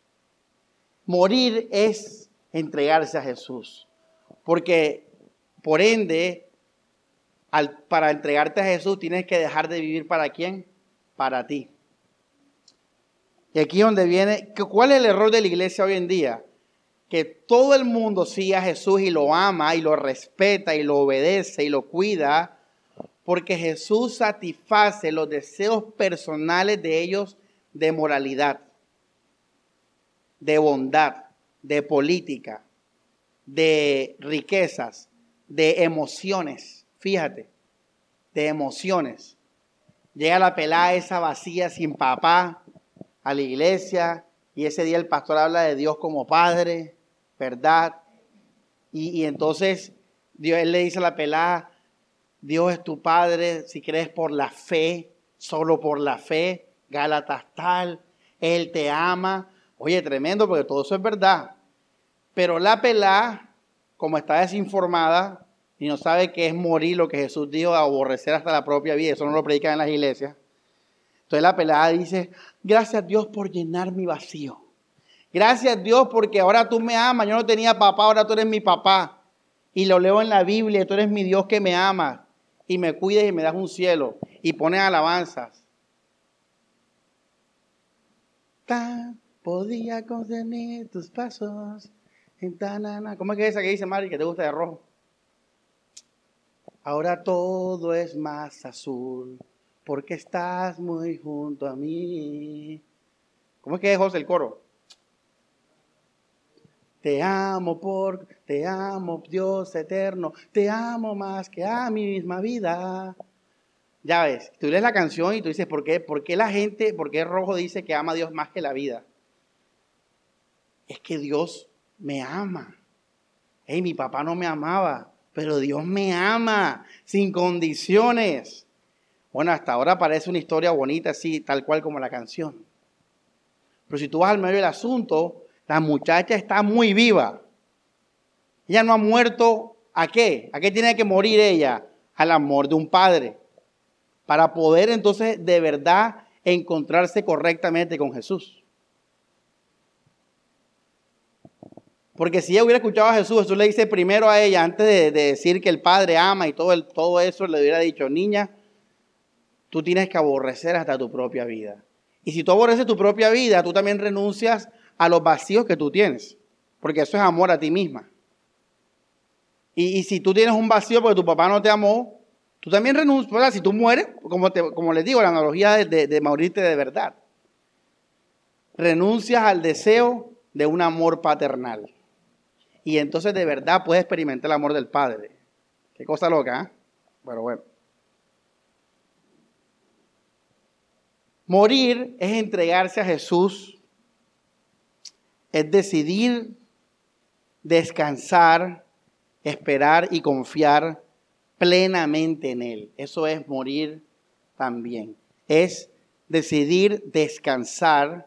A: Morir es entregarse a Jesús, porque por ende, para entregarte a Jesús tienes que dejar de vivir para quién? Para ti. Y aquí es donde viene, ¿cuál es el error de la iglesia hoy en día? Que todo el mundo sigue a Jesús y lo ama y lo respeta y lo obedece y lo cuida, porque Jesús satisface los deseos personales de ellos de moralidad, de bondad, de política, de riquezas, de emociones. Fíjate, de emociones. Llega la pelada esa vacía sin papá a la iglesia y ese día el pastor habla de Dios como Padre, ¿verdad? Y, entonces Dios, él le dice a la pelada, Dios es tu Padre si crees por la fe, solo por la fe. Gálatas tal, Él te ama. Oye, tremendo porque todo eso es verdad. Pero la pelá, como está desinformada y no sabe qué es morir, lo que Jesús dijo, aborrecer hasta la propia vida, eso no lo predican en las iglesias. Entonces la pelada dice, gracias Dios por llenar mi vacío. Gracias Dios porque ahora tú me amas. Yo no tenía papá, ahora tú eres mi papá. Y lo leo en la Biblia, tú eres mi Dios que me ama y me cuides y me das un cielo y pones alabanzas. Tan podía contener tus pasos en tanana. ¿Cómo es que es esa que dice Mari que te gusta de rojo? Ahora todo es más azul porque estás muy junto a mí. ¿Cómo es que es José el coro? Te amo por, te amo Dios eterno, te amo más que a mi misma vida. Ya ves, tú lees la canción y tú dices, ¿por qué, ¿por qué la gente, por qué Rojo dice que ama a Dios más que la vida? Es que Dios me ama. Hey, mi papá no me amaba, pero Dios me ama sin condiciones. Bueno, hasta ahora parece una historia bonita así, tal cual como la canción. Pero si tú vas al medio del asunto, la muchacha está muy viva. Ella no ha muerto. ¿A qué? ¿A qué tiene que morir ella? Al amor de un padre. Para poder entonces de verdad encontrarse correctamente con Jesús. Porque si ella hubiera escuchado a Jesús, Jesús le dice primero a ella, antes de, decir que el Padre ama y todo, el, todo eso, le hubiera dicho, niña, tú tienes que aborrecer hasta tu propia vida. Y si tú aborreces tu propia vida, tú también renuncias a los vacíos que tú tienes, porque eso es amor a ti misma. Y, si tú tienes un vacío porque tu papá no te amó, tú también renuncias, si tú mueres, como, les digo, la analogía de, de morirte de verdad, renuncias al deseo de un amor paternal. Y entonces de verdad puedes experimentar el amor del Padre. Qué cosa loca, ¿eh? Pero bueno. Morir es entregarse a Jesús, es decidir descansar, esperar y confiar plenamente en Él. Eso es morir también. Es decidir descansar,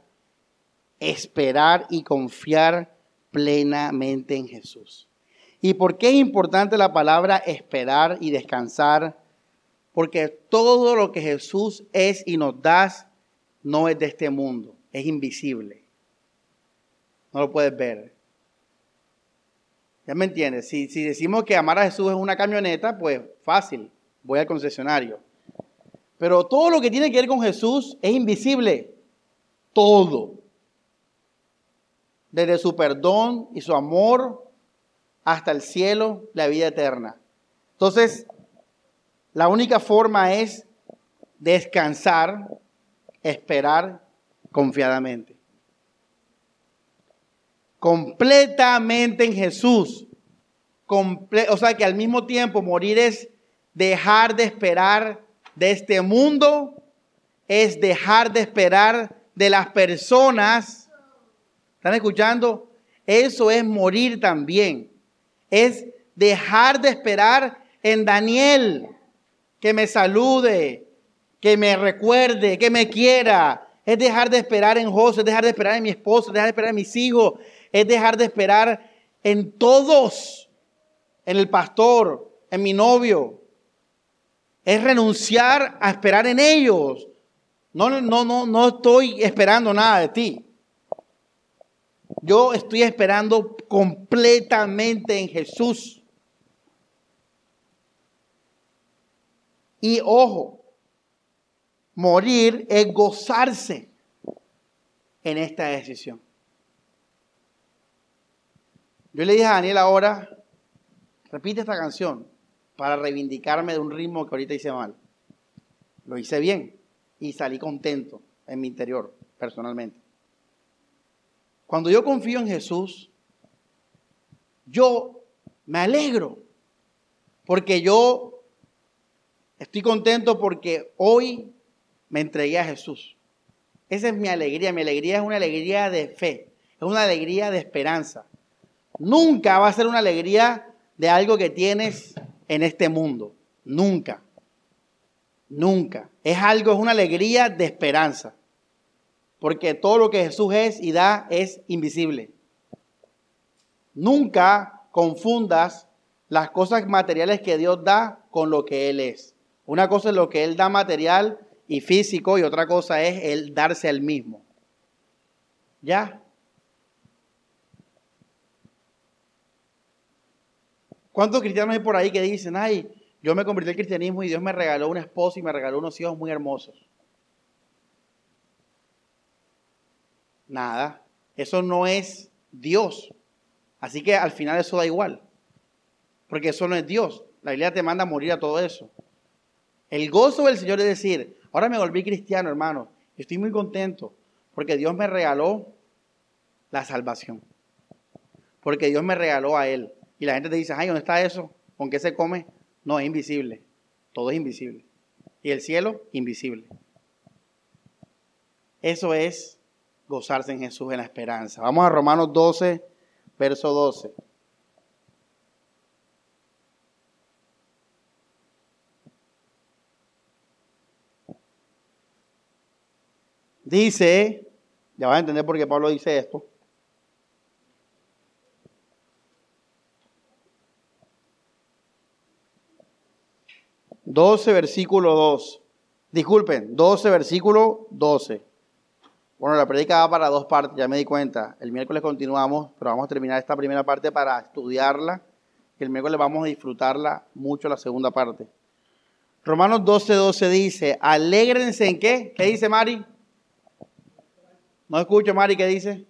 A: esperar y confiar plenamente en Jesús. ¿Y por qué es importante la palabra esperar y descansar? Porque todo lo que Jesús es y nos da no es de este mundo, es invisible. No lo puedes ver. ¿Ya me entiendes? Si, decimos que amar a Jesús es una camioneta, pues fácil, voy al concesionario. Pero todo lo que tiene que ver con Jesús es invisible. Todo. Desde su perdón y su amor hasta el cielo, la vida eterna. Entonces, la única forma es descansar, esperar confiadamente. Completamente en Jesús. o sea que al mismo tiempo morir es dejar de esperar de este mundo, es dejar de esperar de las personas. ¿Están escuchando? Eso es morir también es dejar de esperar en Daniel, que me salude, que me recuerde, que me quiera. Es dejar de esperar en José, es dejar de esperar en mi esposo, es dejar de esperar en mis hijos, es dejar de esperar en todos, en el pastor, en mi novio. Es renunciar a esperar en ellos. No, no, no, no estoy esperando nada de ti. Yo estoy esperando completamente en Jesús. Y ojo, morir es gozarse en esta decisión. Yo le dije a Daniel ahora, repite esta canción para reivindicarme de un ritmo que ahorita hice mal. Lo hice bien y salí contento en mi interior, personalmente. Cuando yo confío en Jesús, yo me alegro porque yo estoy contento porque hoy me entregué a Jesús. Esa es mi alegría. Mi alegría es una alegría de fe, es una alegría de esperanza. Nunca va a ser una alegría de algo que tienes en este mundo. Nunca. Nunca. Es algo, es una alegría de esperanza porque todo lo que Jesús es y da es invisible. Nunca confundas las cosas materiales que Dios da con lo que Él es. Una cosa es lo que Él da material y físico y otra cosa es el darse al mismo. ¿Ya? ¿Cuántos cristianos hay por ahí que dicen, ay, yo me convertí al cristianismo y Dios me regaló una esposa y me regaló unos hijos muy hermosos? Nada. Eso no es Dios. Así que al final eso da igual. Porque eso no es Dios. La Biblia te manda a morir a todo eso. El gozo del Señor es decir, ahora me volví cristiano, hermano. Estoy muy contento porque Dios me regaló la salvación. Porque Dios me regaló a Él. Y la gente te dice, ay, ¿dónde está eso? ¿Con qué se come? No, es invisible. Todo es invisible. Y el cielo, invisible. Eso es gozarse en Jesús en la esperanza. Vamos a Romanos 12, verso 12. Dice, ya van a entender por qué Pablo dice esto. Doce, versículo 2. Disculpen, 12, versículo 12. Bueno, la predica va para dos partes, ya me di cuenta. El miércoles continuamos, pero vamos a terminar esta primera parte para estudiarla. El miércoles vamos a disfrutarla mucho la segunda parte. Romanos 12, 12 dice, alégrense en qué? ¿Qué dice Mari? No escucho, Mari, ¿qué dice?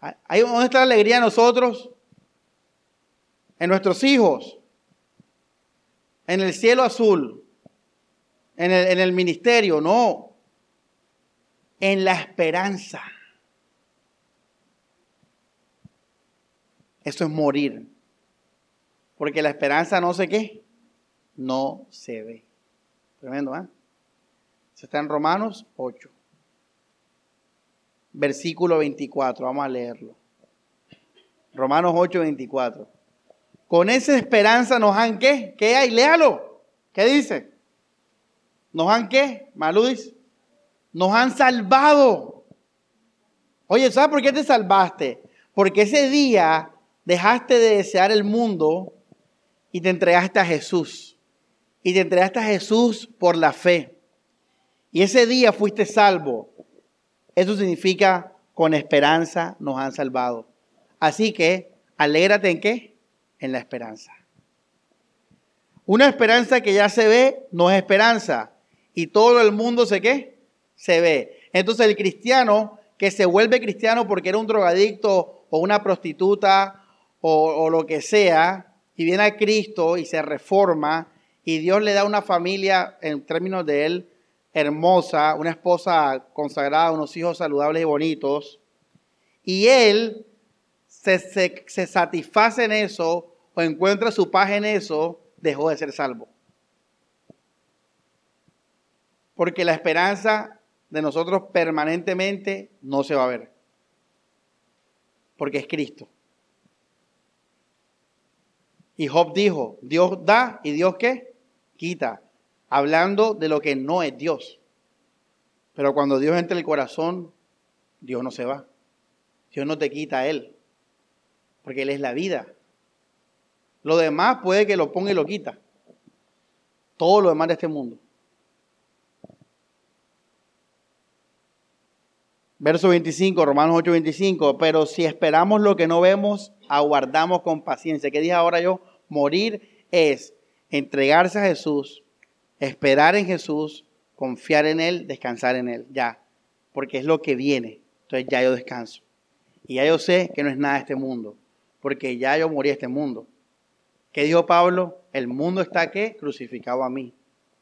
A: ¿Dónde está la alegría en nosotros? En nuestros hijos. En el cielo azul. En el, ministerio, no en la esperanza. Eso es morir. Porque la esperanza no sé qué, no se ve. Tremendo, ¿eh? Se está en Romanos 8. Versículo 24, vamos a leerlo. Romanos 8, 24. Con esa esperanza nos han qué? ¿Qué hay? Léalo. ¿Qué dice? ¿Nos han qué? Maludis. Nos han salvado. Oye, ¿sabes por qué te salvaste? Porque ese día dejaste de desear el mundo y te entregaste a Jesús. Y te entregaste a Jesús por la fe. Y ese día fuiste salvo. Eso significa con esperanza nos han salvado. Así que, alégrate en qué? En la esperanza. Una esperanza que ya se ve no es esperanza. Y todo el mundo se qué? Se ve. Entonces el cristiano que se vuelve cristiano porque era un drogadicto o una prostituta o, o lo que sea, y viene a Cristo y se reforma, y Dios le da una familia, en términos de él, hermosa, una esposa consagrada, unos hijos saludables y bonitos, y él se, se, satisface en eso o encuentra su paz en eso, dejó de ser salvo. Porque la esperanza de nosotros permanentemente no se va a ver. Porque es Cristo. Y Job dijo, Dios da y Dios qué? Quita. Hablando de lo que no es Dios. Pero cuando Dios entra en el corazón, Dios no se va. Dios no te quita a Él. Porque Él es la vida. Lo demás puede que lo ponga y lo quita. Todo lo demás de este mundo. Verso 25, Romanos 8, 25. Pero si esperamos lo que no vemos, aguardamos con paciencia. ¿Qué dije ahora yo? Morir es entregarse a Jesús, esperar en Jesús, confiar en Él, descansar en Él. Ya. Porque es lo que viene. Entonces ya yo descanso. Y ya yo sé que no es nada de este mundo. Porque ya yo morí este mundo. ¿Qué dijo Pablo? El mundo está aquí crucificado a mí.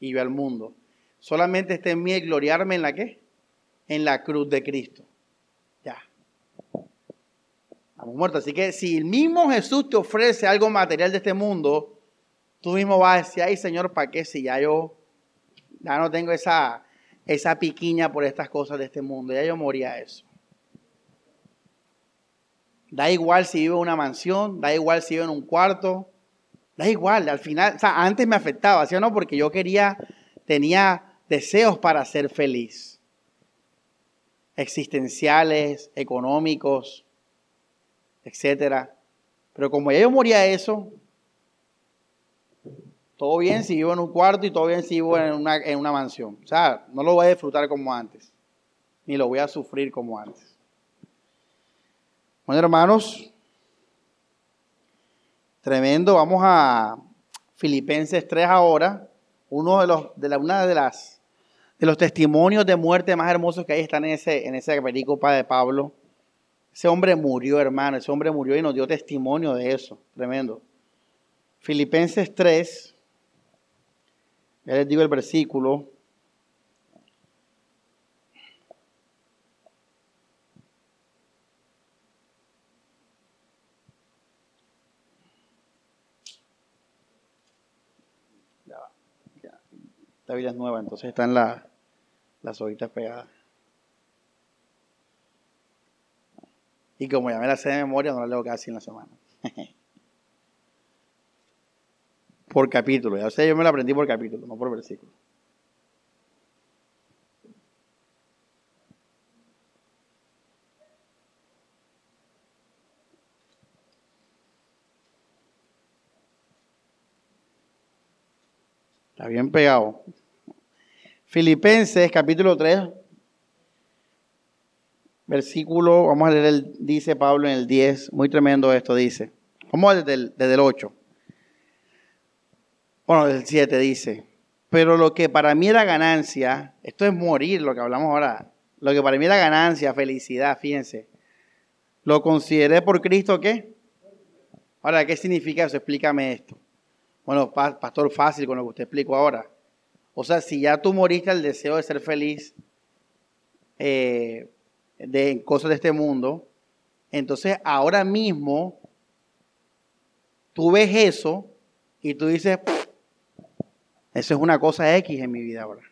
A: Y yo al mundo. Solamente está en mí gloriarme en la qué? en la cruz de Cristo. Ya. Estamos muertos. Así que si el mismo Jesús te ofrece algo material de este mundo, tú mismo vas a decir, ay Señor, ¿para qué? Si ya yo ya no tengo esa, esa piquiña por estas cosas de este mundo, ya yo moría eso. Da igual si vivo en una mansión, da igual si vivo en un cuarto, da igual, al final, o sea, antes me afectaba, ¿sí o no? Porque yo quería, tenía deseos para ser feliz existenciales, económicos, etcétera. Pero como ya yo moría eso, todo bien si vivo en un cuarto y todo bien si vivo en una, en una mansión. O sea, no lo voy a disfrutar como antes, ni lo voy a sufrir como antes. Bueno, hermanos, tremendo. Vamos a Filipenses 3 ahora. Uno de los, de la, una de las de los testimonios de muerte más hermosos que hay están en, ese, en esa pericopa de Pablo. Ese hombre murió, hermano, ese hombre murió y nos dio testimonio de eso. Tremendo. Filipenses 3, ya les digo el versículo. Esta Biblia es nueva, entonces están la, las hojitas pegadas. Y como ya me la sé de memoria, no la leo casi en la semana. por capítulo. Ya sé, yo me la aprendí por capítulo, no por versículo. Está bien pegado. Filipenses capítulo 3, versículo, vamos a leer, el, dice Pablo en el 10, muy tremendo esto, dice. Vamos desde el, desde el 8. Bueno, el 7 dice, pero lo que para mí era ganancia, esto es morir, lo que hablamos ahora, lo que para mí era ganancia, felicidad, fíjense, lo consideré por Cristo, ¿qué? Ahora, ¿qué significa eso? Explícame esto. Bueno, pastor, fácil con lo que usted explicó ahora. O sea, si ya tú moriste al deseo de ser feliz eh, de cosas de este mundo, entonces ahora mismo tú ves eso y tú dices, eso es una cosa X en mi vida ahora.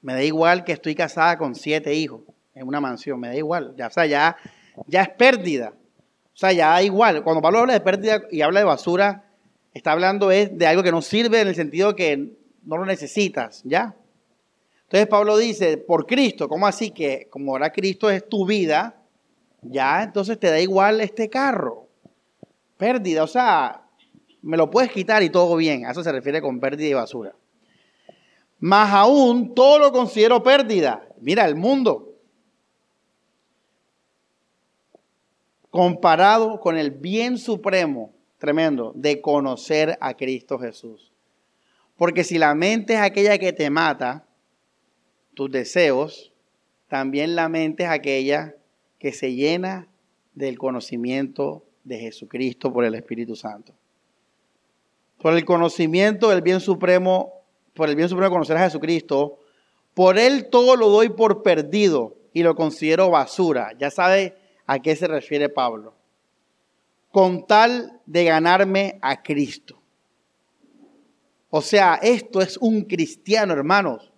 A: Me da igual que estoy casada con siete hijos en una mansión, me da igual. Ya, o sea, ya, ya es pérdida. O sea, ya da igual. Cuando Pablo habla de pérdida y habla de basura, está hablando es de algo que no sirve en el sentido que no lo necesitas, ¿ya? Entonces Pablo dice, por Cristo, ¿cómo así que como ahora Cristo es tu vida, ya entonces te da igual este carro? Pérdida, o sea, me lo puedes quitar y todo bien. A eso se refiere con pérdida y basura. Más aún, todo lo considero pérdida. Mira, el mundo. Comparado con el bien supremo, tremendo, de conocer a Cristo Jesús. Porque si la mente es aquella que te mata, tus deseos, también la mente es aquella que se llena del conocimiento de Jesucristo por el Espíritu Santo. Por el conocimiento del bien supremo, por el bien supremo de conocer a Jesucristo, por él todo lo doy por perdido y lo considero basura. Ya sabe a qué se refiere Pablo. Con tal de ganarme a Cristo. O sea, esto es un cristiano, hermanos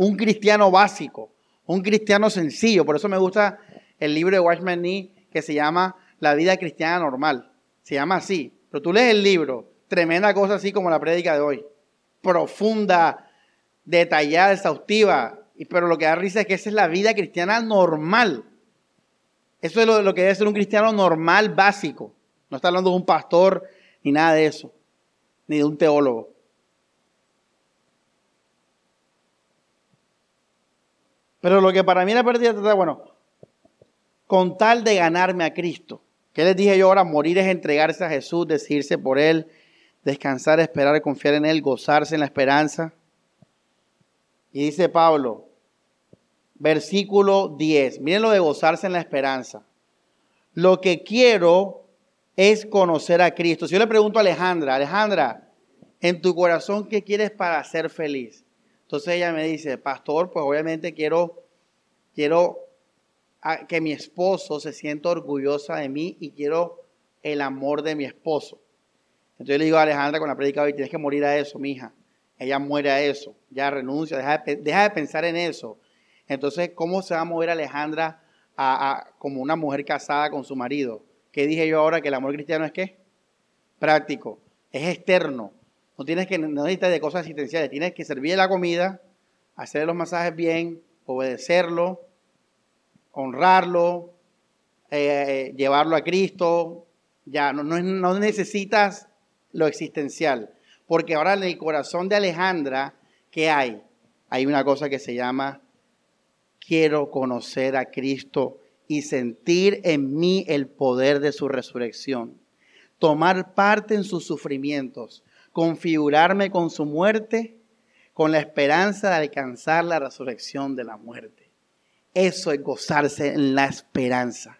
A: un cristiano básico, un cristiano sencillo. Por eso me gusta el libro de Watchman Nee que se llama La vida cristiana normal. Se llama así. Pero tú lees el libro, tremenda cosa así como la prédica de hoy. Profunda, detallada, exhaustiva. Pero lo que da risa es que esa es la vida cristiana normal. Eso es lo, que debe ser un cristiano normal, básico. No está hablando de un pastor ni nada de eso, ni de un teólogo. Pero lo que para mí la pérdida está bueno, con tal de ganarme a Cristo. ¿Qué les dije yo ahora? Morir es entregarse a Jesús, decidirse por Él, descansar, esperar, confiar en Él, gozarse en la esperanza. Y dice Pablo, versículo 10, miren lo de gozarse en la esperanza. Lo que quiero es conocer a Cristo. Si yo le pregunto a Alejandra, Alejandra, en tu corazón, ¿qué quieres para ser feliz? Entonces ella me dice, pastor, pues obviamente quiero, quiero que mi esposo se sienta orgullosa de mí y quiero el amor de mi esposo. Entonces le digo a Alejandra con la predica hoy, tienes que morir a eso, mija. Ella muere a eso, ya renuncia, deja de, pensar en eso. Entonces, ¿cómo se va a mover Alejandra a, como una mujer casada con su marido? ¿Qué dije yo ahora? Que el amor cristiano es qué? Práctico, es externo. No tienes que, no necesitas de cosas asistenciales, tienes que servir la comida, hacer los masajes bien, obedecerlo, honrarlo, eh, llevarlo a Cristo. Ya, no necesitas lo existencial. Porque ahora en el corazón de Alejandra, ¿qué hay? Hay una cosa que se llama, quiero conocer a Cristo y sentir en mí el poder de su resurrección. Tomar parte en sus sufrimientos configurarme con su muerte con la esperanza de alcanzar la resurrección de la muerte. Eso es gozarse en la esperanza.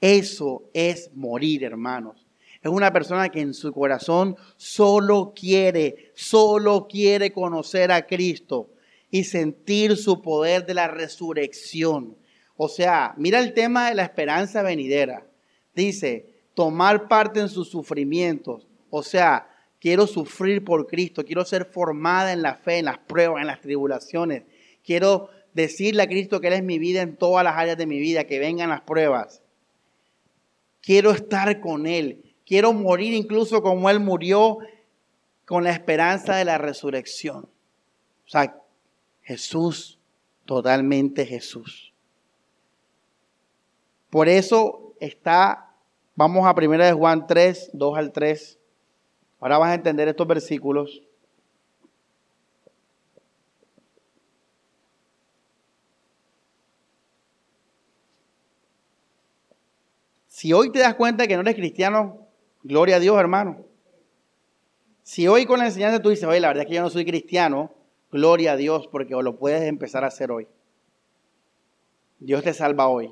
A: Eso es morir, hermanos. Es una persona que en su corazón solo quiere, solo quiere conocer a Cristo y sentir su poder de la resurrección. O sea, mira el tema de la esperanza venidera. Dice, tomar parte en sus sufrimientos. O sea, Quiero sufrir por Cristo, quiero ser formada en la fe, en las pruebas, en las tribulaciones. Quiero decirle a Cristo que Él es mi vida en todas las áreas de mi vida, que vengan las pruebas. Quiero estar con Él. Quiero morir incluso como Él murió con la esperanza de la resurrección. O sea, Jesús, totalmente Jesús. Por eso está, vamos a 1 de Juan 3, 2 al 3. Ahora vas a entender estos versículos. Si hoy te das cuenta que no eres cristiano, gloria a Dios, hermano. Si hoy con la enseñanza tú dices, oye, la verdad es que yo no soy cristiano, gloria a Dios, porque lo puedes empezar a hacer hoy. Dios te salva hoy.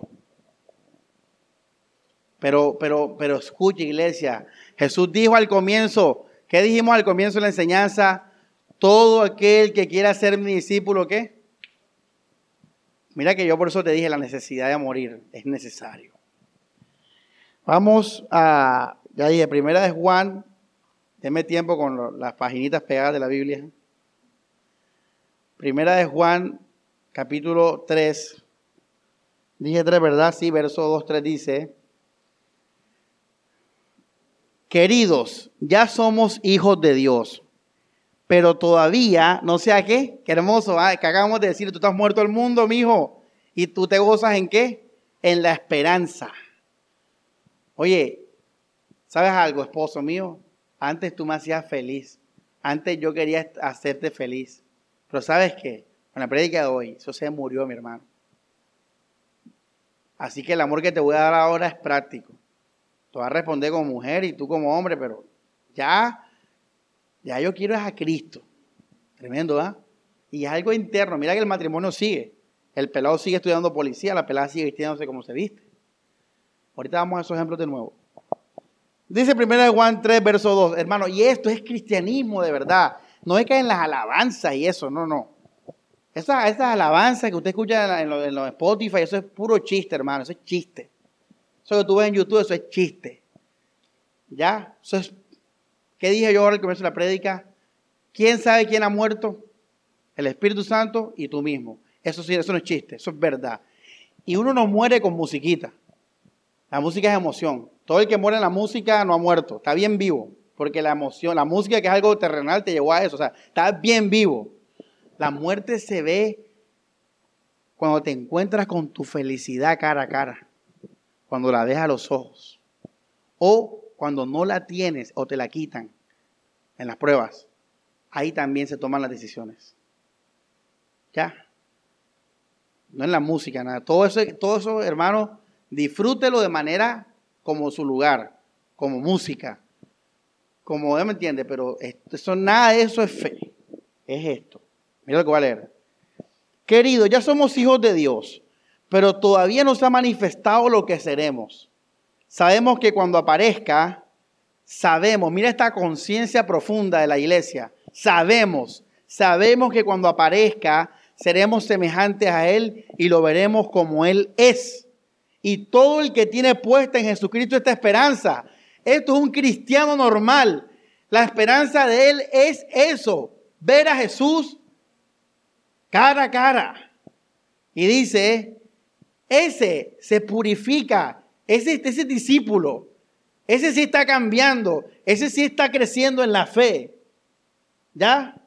A: Pero, pero, pero escucha, iglesia. Jesús dijo al comienzo, ¿qué dijimos al comienzo de la enseñanza? Todo aquel que quiera ser mi discípulo, ¿qué? Mira que yo por eso te dije la necesidad de morir, es necesario. Vamos a Ya dije, primera de Juan, denme tiempo con las paginitas pegadas de la Biblia. Primera de Juan, capítulo 3. Dije 3, ¿verdad? Sí, verso 2, 3 dice, queridos, ya somos hijos de Dios, pero todavía, no sé a qué, qué hermoso, ¿ah? que acabamos de decir, tú estás muerto al mundo, mi hijo, y tú te gozas en qué? En la esperanza. Oye, ¿sabes algo, esposo mío? Antes tú me hacías feliz, antes yo quería hacerte feliz, pero ¿sabes qué? Con la prédica de hoy, eso se murió, mi hermano. Así que el amor que te voy a dar ahora es práctico. Tú vas a responder como mujer y tú como hombre, pero ya, ya yo quiero es a Cristo. Tremendo, ¿ah? Y es algo interno. Mira que el matrimonio sigue. El pelado sigue estudiando policía, la pelada sigue vistiéndose como se viste. Ahorita vamos a esos ejemplos de nuevo. Dice 1 Juan 3, verso 2, hermano, y esto es cristianismo de verdad. No es que en las alabanzas y eso, no, no. Esas, alabanzas que usted escucha en, los, Spotify, eso es puro chiste, hermano, eso es chiste. Eso que tú ves en YouTube, eso es chiste. ¿Ya? Eso es, ¿Qué dije yo ahora al comienzo de la prédica? ¿Quién sabe quién ha muerto? El Espíritu Santo y tú mismo. Eso sí, eso no es chiste, eso es verdad. Y uno no muere con musiquita. La música es emoción. Todo el que muere en la música no ha muerto, está bien vivo. Porque la emoción, la música que es algo terrenal te llevó a eso. O sea, está bien vivo. La muerte se ve cuando te encuentras con tu felicidad cara a cara, cuando la ves a los ojos, o cuando no la tienes o te la quitan en las pruebas. Ahí también se toman las decisiones. ¿Ya? No en la música, nada. Todo eso, todo eso hermano, disfrútelo de manera como su lugar, como música, como, me entiende, pero eso, nada de eso es fe, es esto. Mira lo que voy a leer. Querido, ya somos hijos de Dios, pero todavía no se ha manifestado lo que seremos. Sabemos que cuando aparezca, sabemos, mira esta conciencia profunda de la iglesia, sabemos, sabemos que cuando aparezca, seremos semejantes a Él y lo veremos como Él es. Y todo el que tiene puesta en Jesucristo esta esperanza, esto es un cristiano normal. La esperanza de Él es eso, ver a Jesús cara a cara. Y dice, ese se purifica, ese, ese discípulo, ese sí está cambiando, ese sí está creciendo en la fe. ¿Ya?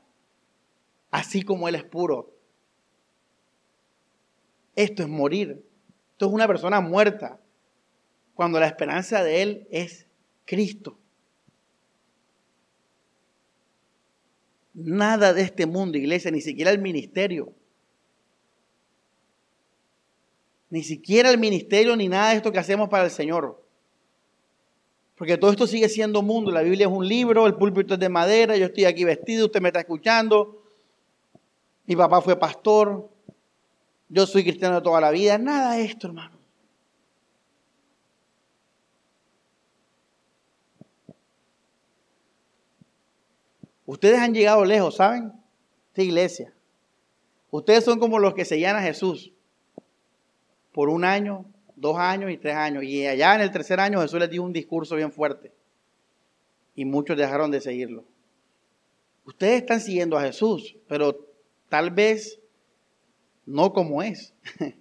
A: Así como Él es puro. Esto es morir. Esto es una persona muerta. Cuando la esperanza de Él es Cristo. Nada de este mundo, iglesia, ni siquiera el ministerio. Ni siquiera el ministerio, ni nada de esto que hacemos para el Señor. Porque todo esto sigue siendo mundo. La Biblia es un libro, el púlpito es de madera, yo estoy aquí vestido, usted me está escuchando. Mi papá fue pastor, yo soy cristiano toda la vida. Nada de esto, hermano. Ustedes han llegado lejos, ¿saben? Esta iglesia. Ustedes son como los que seguían a Jesús por un año, dos años y tres años. Y allá en el tercer año Jesús les dio un discurso bien fuerte. Y muchos dejaron de seguirlo. Ustedes están siguiendo a Jesús, pero tal vez no como es.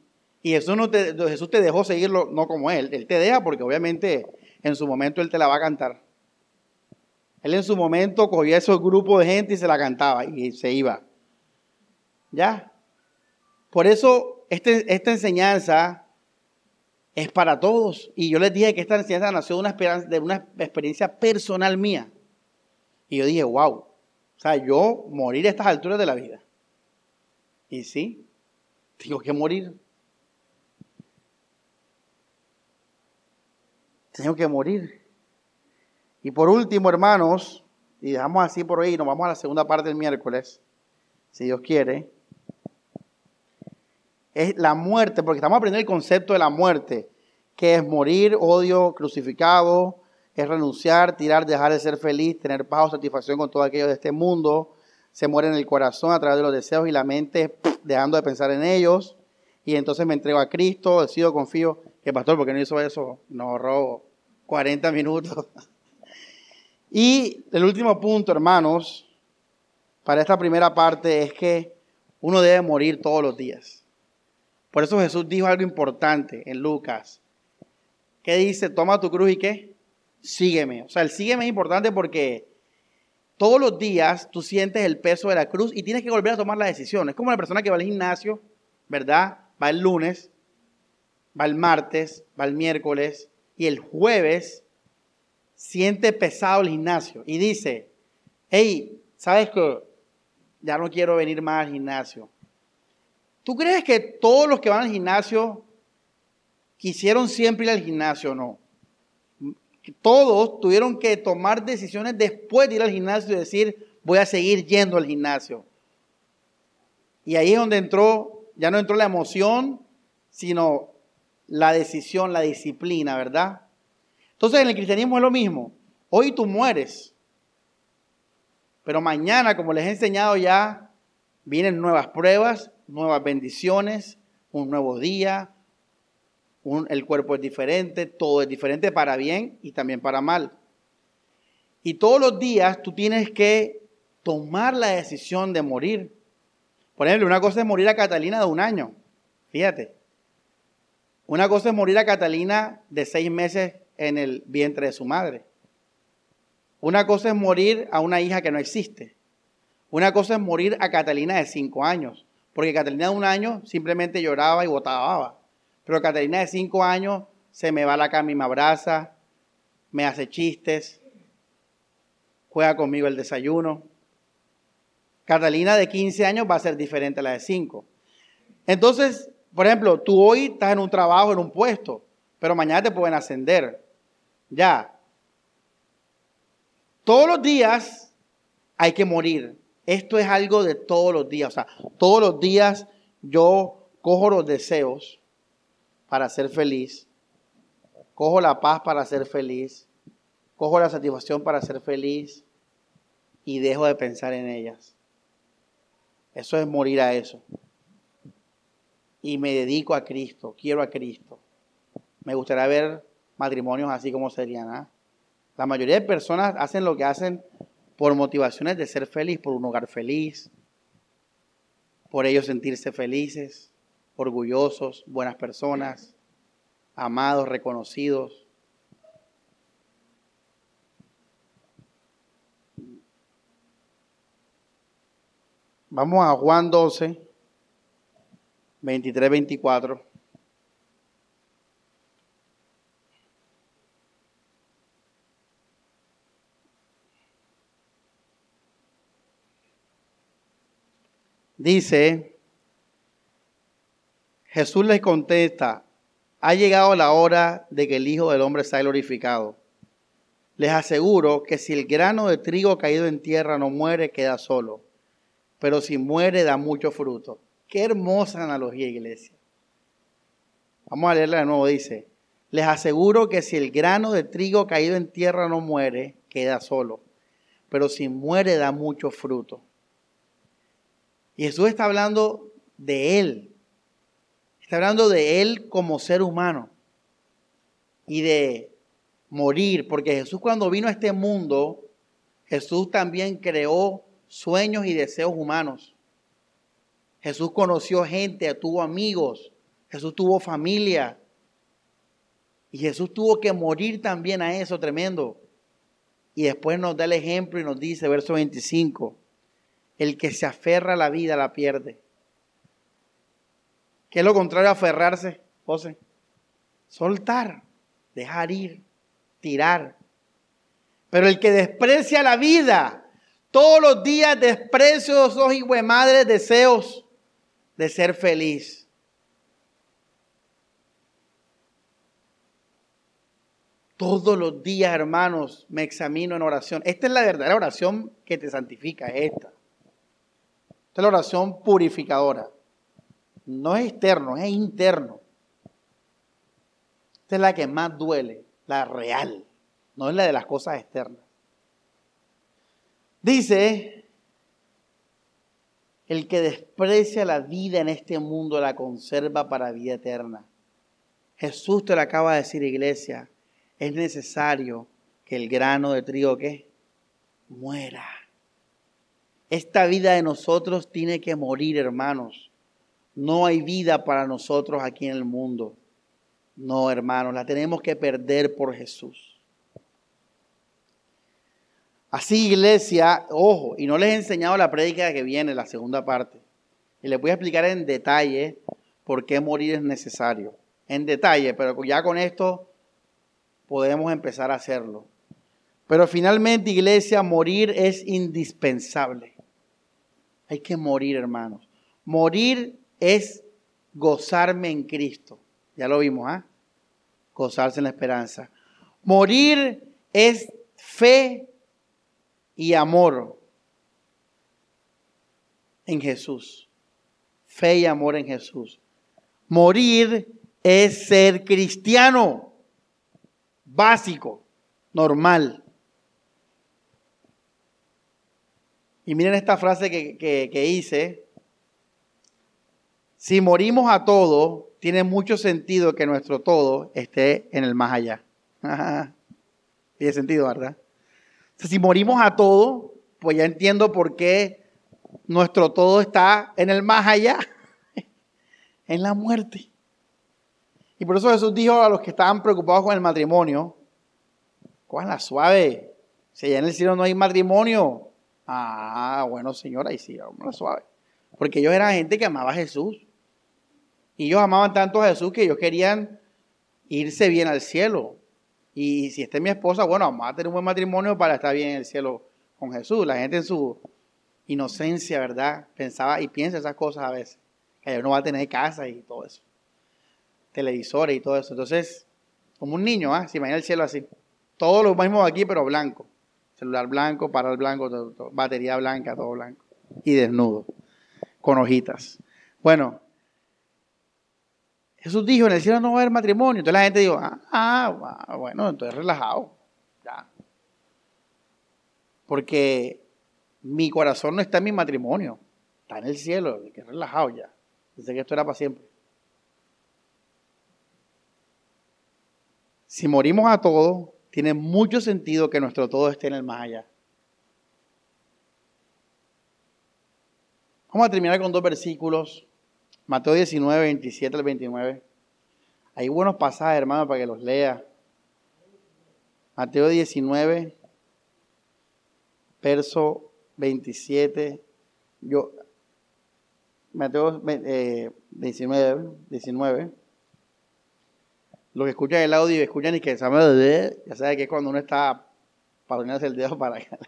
A: y Jesús, no te, Jesús te dejó seguirlo no como Él. Él te deja porque obviamente en su momento Él te la va a cantar. Él en su momento cogía esos grupos de gente y se la cantaba y se iba. ¿Ya? Por eso este, esta enseñanza es para todos. Y yo les dije que esta enseñanza nació de una, esperanza, de una experiencia personal mía. Y yo dije, wow. O sea, yo morir a estas alturas de la vida. Y sí, tengo que morir. Tengo que morir. Y por último, hermanos, y dejamos así por ahí, nos vamos a la segunda parte del miércoles, si Dios quiere, es la muerte, porque estamos aprendiendo el concepto de la muerte, que es morir, odio, crucificado, es renunciar, tirar, dejar de ser feliz, tener paz o satisfacción con todo aquello de este mundo, se muere en el corazón a través de los deseos y la mente, dejando de pensar en ellos, y entonces me entrego a Cristo, decido, confío, que pastor, porque no hizo eso? Nos ahorró 40 minutos. Y el último punto, hermanos, para esta primera parte es que uno debe morir todos los días. Por eso Jesús dijo algo importante en Lucas. ¿Qué dice? Toma tu cruz y qué? Sígueme. O sea, el sígueme es importante porque todos los días tú sientes el peso de la cruz y tienes que volver a tomar la decisión. Es como la persona que va al gimnasio, ¿verdad? Va el lunes, va el martes, va el miércoles y el jueves siente pesado el gimnasio y dice, hey, ¿sabes qué? Ya no quiero venir más al gimnasio. ¿Tú crees que todos los que van al gimnasio quisieron siempre ir al gimnasio o no? Todos tuvieron que tomar decisiones después de ir al gimnasio y decir, voy a seguir yendo al gimnasio. Y ahí es donde entró, ya no entró la emoción, sino la decisión, la disciplina, ¿verdad? Entonces en el cristianismo es lo mismo. Hoy tú mueres, pero mañana, como les he enseñado ya, vienen nuevas pruebas, nuevas bendiciones, un nuevo día, el cuerpo es diferente, todo es diferente para bien y también para mal. Y todos los días tú tienes que tomar la decisión de morir. Por ejemplo, una cosa es morir a Catalina de un año. Fíjate. Una cosa es morir a Catalina de seis meses en el vientre de su madre. Una cosa es morir a una hija que no existe. Una cosa es morir a Catalina de cinco años. Porque Catalina de un año simplemente lloraba y botaba pero Catalina de cinco años se me va la cama y me abraza, me hace chistes, juega conmigo el desayuno. Catalina de 15 años va a ser diferente a la de 5. Entonces, por ejemplo, tú hoy estás en un trabajo, en un puesto, pero mañana te pueden ascender. Ya. Todos los días hay que morir. Esto es algo de todos los días. O sea, todos los días yo cojo los deseos para ser feliz, cojo la paz para ser feliz, cojo la satisfacción para ser feliz y dejo de pensar en ellas. Eso es morir a eso. Y me dedico a Cristo, quiero a Cristo. Me gustaría ver matrimonios así como serían. ¿ah? La mayoría de personas hacen lo que hacen por motivaciones de ser feliz, por un hogar feliz, por ellos sentirse felices orgullosos, buenas personas, amados, reconocidos. Vamos a Juan 12, 23, 24. Dice, Jesús les contesta, ha llegado la hora de que el Hijo del Hombre sea glorificado. Les aseguro que si el grano de trigo caído en tierra no muere, queda solo. Pero si muere, da mucho fruto. Qué hermosa analogía, iglesia. Vamos a leerla de nuevo. Dice, les aseguro que si el grano de trigo caído en tierra no muere, queda solo. Pero si muere, da mucho fruto. Y Jesús está hablando de Él, Está hablando de Él como ser humano y de morir, porque Jesús cuando vino a este mundo, Jesús también creó sueños y deseos humanos. Jesús conoció gente, tuvo amigos, Jesús tuvo familia. Y Jesús tuvo que morir también a eso, tremendo. Y después nos da el ejemplo y nos dice, verso 25, el que se aferra a la vida la pierde. ¿Qué es lo contrario a aferrarse, José? Soltar, dejar ir, tirar. Pero el que desprecia la vida, todos los días desprecio esos hijos de madre deseos de ser feliz. Todos los días, hermanos, me examino en oración. Esta es la verdadera oración que te santifica, esta. Esta es la oración purificadora no es externo, es interno. Esta es la que más duele, la real, no es la de las cosas externas. Dice, el que desprecia la vida en este mundo la conserva para vida eterna. Jesús te lo acaba de decir, iglesia, es necesario que el grano de trigo ¿qué? muera. Esta vida de nosotros tiene que morir, hermanos. No hay vida para nosotros aquí en el mundo. No, hermanos, la tenemos que perder por Jesús. Así, iglesia, ojo, y no les he enseñado la prédica que viene, la segunda parte. Y les voy a explicar en detalle por qué morir es necesario. En detalle, pero ya con esto podemos empezar a hacerlo. Pero finalmente, iglesia, morir es indispensable. Hay que morir, hermanos. Morir es gozarme en Cristo. Ya lo vimos, ¿ah? Gozarse en la esperanza. Morir es fe y amor en Jesús. Fe y amor en Jesús. Morir es ser cristiano. Básico, normal. Y miren esta frase que, que, hice. Si morimos a todo, tiene mucho sentido que nuestro todo esté en el más allá. Tiene sentido, ¿verdad? si morimos a todo, pues ya entiendo por qué nuestro todo está en el más allá, en la muerte. Y por eso Jesús dijo a los que estaban preocupados con el matrimonio, la suave, si allá en el cielo no hay matrimonio, Ah, bueno, señora, y sí, vamos suave. Porque ellos eran gente que amaba a Jesús. Y ellos amaban tanto a Jesús que ellos querían irse bien al cielo. Y si esta es mi esposa, bueno, vamos a tener un buen matrimonio para estar bien en el cielo con Jesús. La gente en su inocencia, ¿verdad? Pensaba y piensa esas cosas a veces. Que uno va a tener casa y todo eso. Televisores y todo eso. Entonces, como un niño, ¿ah? Se imagina el cielo así. Todos los mismos aquí, pero blanco celular blanco, para el blanco, batería blanca, todo blanco. Y desnudo, con hojitas. Bueno, Jesús dijo, en el cielo no va a haber matrimonio. Entonces la gente dijo, ah, ah bueno, entonces relajado. Ya. Porque mi corazón no está en mi matrimonio, está en el cielo, que relajado ya. Pensé que esto era para siempre. Si morimos a todos, tiene mucho sentido que nuestro todo esté en el más allá. Vamos a terminar con dos versículos. Mateo 19, 27 al 29. Hay buenos pasajes, hermano, para que los lea. Mateo 19, verso 27. Yo, Mateo 19, 19. Los que escuchan el audio y escuchan y que saben, ya saben que es cuando uno está para ponerse el dedo para acá.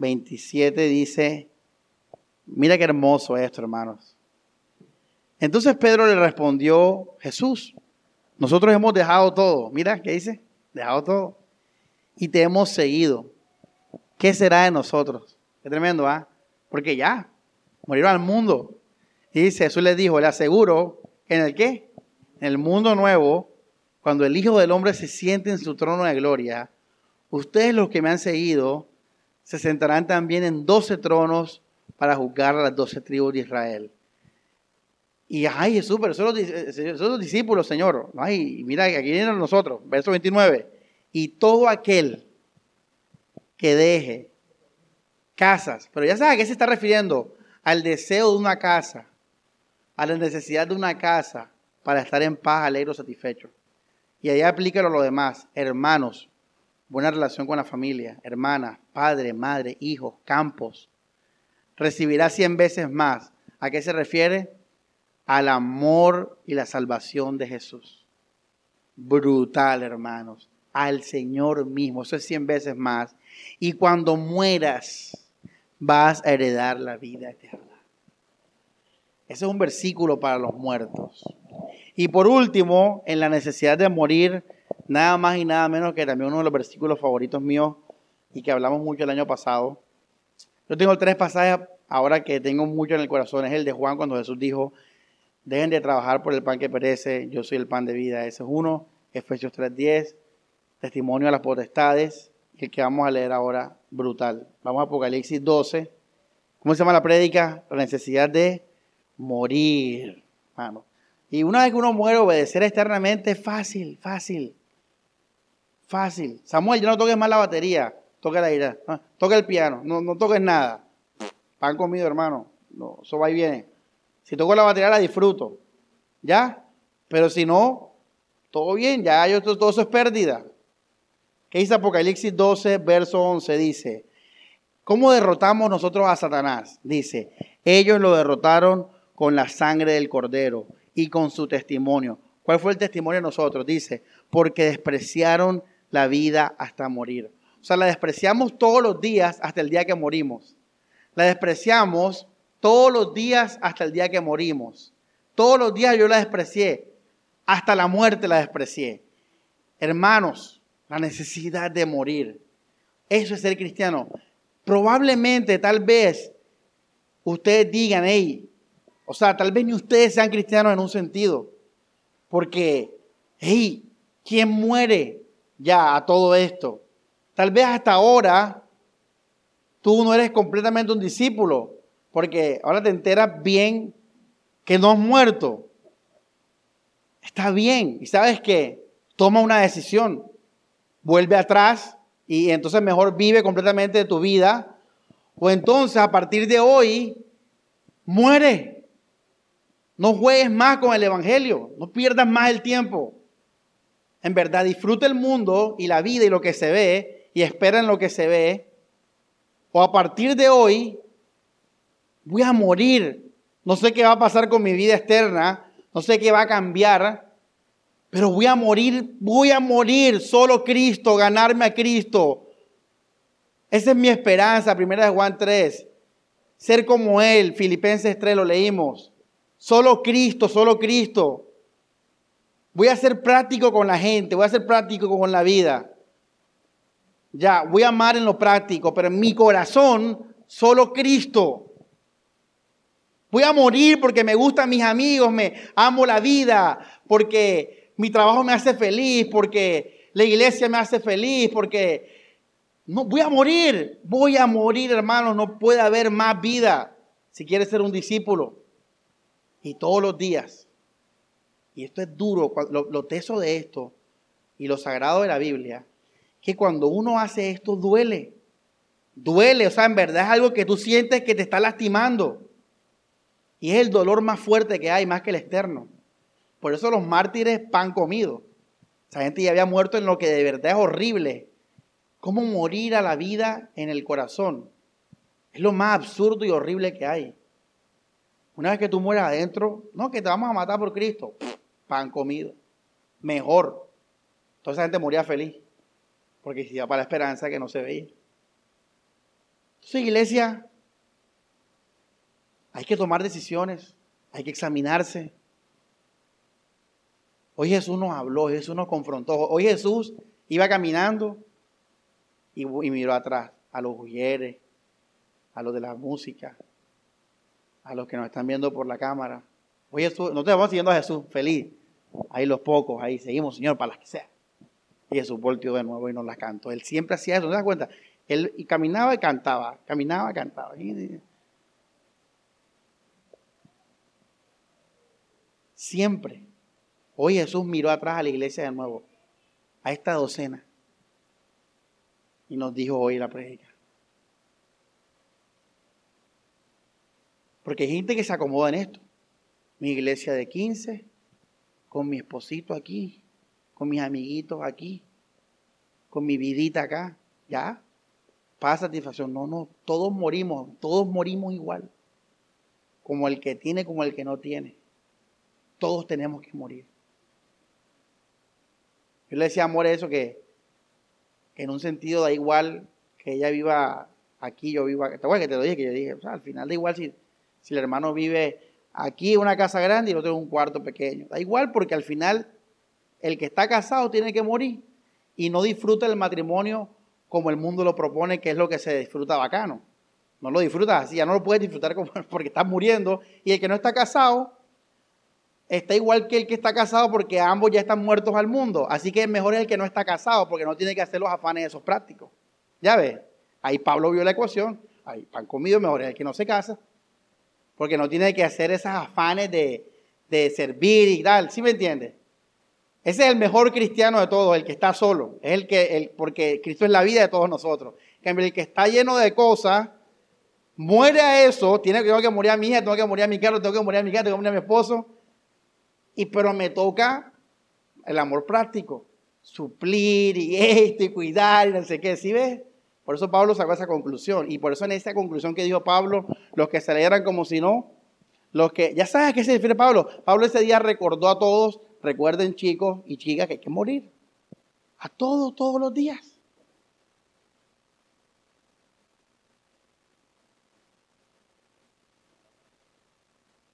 A: 27 dice, mira qué hermoso esto, hermanos. Entonces Pedro le respondió, Jesús, nosotros hemos dejado todo. Mira, ¿qué dice? Dejado todo. Y te hemos seguido. ¿Qué será de nosotros? Qué tremendo, ¿ah? Porque ya, murieron al mundo. Y Jesús les dijo, le aseguro, ¿en el qué? En el mundo nuevo, cuando el Hijo del Hombre se siente en su trono de gloria, ustedes los que me han seguido, se sentarán también en doce tronos para juzgar a las doce tribus de Israel. Y ay Jesús, pero son los, discípulos, Señor. Ay, mira, aquí vienen nosotros, verso 29. Y todo aquel que deje casas, pero ya sabe a qué se está refiriendo, al deseo de una casa, a la necesidad de una casa para estar en paz, alegre satisfecho. Y ahí aplícalo a lo demás, hermanos, buena relación con la familia, hermanas, padre, madre, hijos, campos. Recibirá cien veces más. ¿A qué se refiere? Al amor y la salvación de Jesús. Brutal, hermanos. Al Señor mismo. Eso es cien veces más. Y cuando mueras, vas a heredar la vida eterna. Ese es un versículo para los muertos. Y por último, en la necesidad de morir, nada más y nada menos que también uno de los versículos favoritos míos y que hablamos mucho el año pasado. Yo tengo tres pasajes ahora que tengo mucho en el corazón. Es el de Juan cuando Jesús dijo, dejen de trabajar por el pan que perece, yo soy el pan de vida. Ese es uno. Efesios 3.10, testimonio a las potestades el que vamos a leer ahora, brutal. Vamos a Apocalipsis 12. ¿Cómo se llama la prédica? La necesidad de morir. Y una vez que uno muere, obedecer externamente es fácil, fácil. Fácil. Samuel, ya no toques más la batería. Toca la ira. Ah, toca el piano. No, no toques nada. Pan comido, hermano. No, eso va y viene. Si toco la batería, la disfruto. ¿Ya? Pero si no, todo bien. Ya yo, todo eso es pérdida. ¿Qué dice Apocalipsis 12, verso 11? Dice, ¿cómo derrotamos nosotros a Satanás? Dice, ellos lo derrotaron con la sangre del cordero y con su testimonio. ¿Cuál fue el testimonio de nosotros? Dice, porque despreciaron la vida hasta morir. O sea, la despreciamos todos los días hasta el día que morimos. La despreciamos todos los días hasta el día que morimos. Todos los días yo la desprecié. Hasta la muerte la desprecié. Hermanos, la necesidad de morir. Eso es ser cristiano. Probablemente, tal vez, ustedes digan, hey, o sea, tal vez ni ustedes sean cristianos en un sentido. Porque, hey, ¿quién muere ya a todo esto? Tal vez hasta ahora tú no eres completamente un discípulo, porque ahora te enteras bien que no has muerto. Está bien. Y sabes que toma una decisión, vuelve atrás y entonces mejor vive completamente de tu vida. O entonces a partir de hoy, muere. No juegues más con el Evangelio, no pierdas más el tiempo. En verdad, disfruta el mundo y la vida y lo que se ve y espera en lo que se ve. O a partir de hoy, voy a morir. No sé qué va a pasar con mi vida externa, no sé qué va a cambiar, pero voy a morir, voy a morir. Solo Cristo, ganarme a Cristo. Esa es mi esperanza, primera de Juan 3. Ser como Él, Filipenses 3 lo leímos. Solo Cristo, solo Cristo. Voy a ser práctico con la gente, voy a ser práctico con la vida. Ya, voy a amar en lo práctico, pero en mi corazón, solo Cristo. Voy a morir porque me gustan mis amigos, me amo la vida, porque mi trabajo me hace feliz, porque la iglesia me hace feliz, porque no voy a morir, voy a morir, hermanos, no puede haber más vida si quieres ser un discípulo. Y todos los días. Y esto es duro, lo, teso de esto y lo sagrado de la Biblia, que cuando uno hace esto duele. Duele, o sea, en verdad es algo que tú sientes que te está lastimando. Y es el dolor más fuerte que hay, más que el externo. Por eso los mártires pan comido. Esa gente ya había muerto en lo que de verdad es horrible. ¿Cómo morir a la vida en el corazón? Es lo más absurdo y horrible que hay. Una vez que tú mueras adentro, no, que te vamos a matar por Cristo. Pan comido. Mejor. Toda esa gente moría feliz. Porque iba para la esperanza que no se veía. Entonces, iglesia, hay que tomar decisiones. Hay que examinarse. Hoy Jesús nos habló, Jesús nos confrontó. Hoy Jesús iba caminando y, miró atrás a los mujeres, a los de la música, a los que nos están viendo por la cámara. Oye, Jesús, nosotros vamos siguiendo a Jesús, feliz. Ahí los pocos, ahí seguimos, Señor, para las que sea. Y Jesús volteó de nuevo y nos la cantó. Él siempre hacía eso, ¿no te das cuenta? Él caminaba y cantaba, caminaba y cantaba. Siempre. Hoy Jesús miró atrás a la iglesia de nuevo, a esta docena, y nos dijo hoy la predica. Porque hay gente que se acomoda en esto. Mi iglesia de 15, con mi esposito aquí, con mis amiguitos aquí, con mi vidita acá, ya, para satisfacción. No, no, todos morimos, todos morimos igual. Como el que tiene, como el que no tiene. Todos tenemos que morir. Yo le decía Amor eso que, en un sentido da igual que ella viva aquí, yo viva. ¿Te acuerdas que te lo dije? Que yo dije, o sea, al final da igual si si el hermano vive aquí una casa grande y el otro un cuarto pequeño. Da igual porque al final el que está casado tiene que morir y no disfruta el matrimonio como el mundo lo propone, que es lo que se disfruta bacano. No lo disfrutas así, ya no lo puedes disfrutar porque estás muriendo. Y el que no está casado está igual que el que está casado porque ambos ya están muertos al mundo. Así que es mejor el que no está casado porque no tiene que hacer los afanes de esos prácticos. Ya ves, ahí Pablo vio la ecuación. Ahí pan comido, mejor el que no se casa porque no tiene que hacer esos afanes de, de servir y tal, ¿sí me entiende? Ese es el mejor cristiano de todos, el que está solo, es el que, el, porque Cristo es la vida de todos nosotros. el que está lleno de cosas, muere a eso, tiene tengo que morir a mi hija, tengo que morir a mi carro, tengo que morir a mi casa, tengo que morir a mi esposo, y pero me toca el amor práctico, suplir y esto y cuidar y no sé qué, ¿sí ves? Por eso Pablo sacó esa conclusión. Y por eso en esa conclusión que dijo Pablo, los que se leyeran como si no, los que, ya sabes a qué se refiere Pablo. Pablo ese día recordó a todos, recuerden chicos y chicas que hay que morir. A todos, todos los días.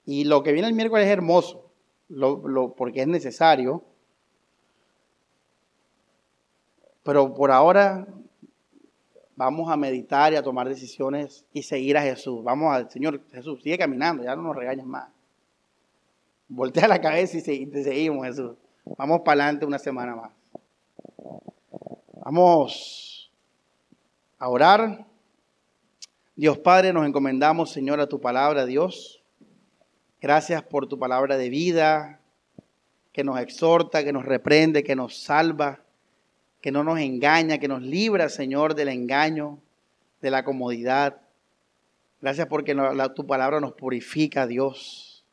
A: Y lo que viene el miércoles es hermoso, porque es necesario. Pero por ahora vamos a meditar y a tomar decisiones y seguir a Jesús. Vamos al Señor Jesús, sigue caminando, ya no nos regañes más. Voltea la cabeza y te seguimos, Jesús. Vamos para adelante una semana más. Vamos a orar. Dios Padre, nos encomendamos, Señor, a tu palabra, Dios. Gracias por tu palabra de vida, que nos exhorta, que nos reprende, que nos salva que no nos engaña, que nos libra, Señor, del engaño, de la comodidad. Gracias porque tu palabra nos purifica, Dios.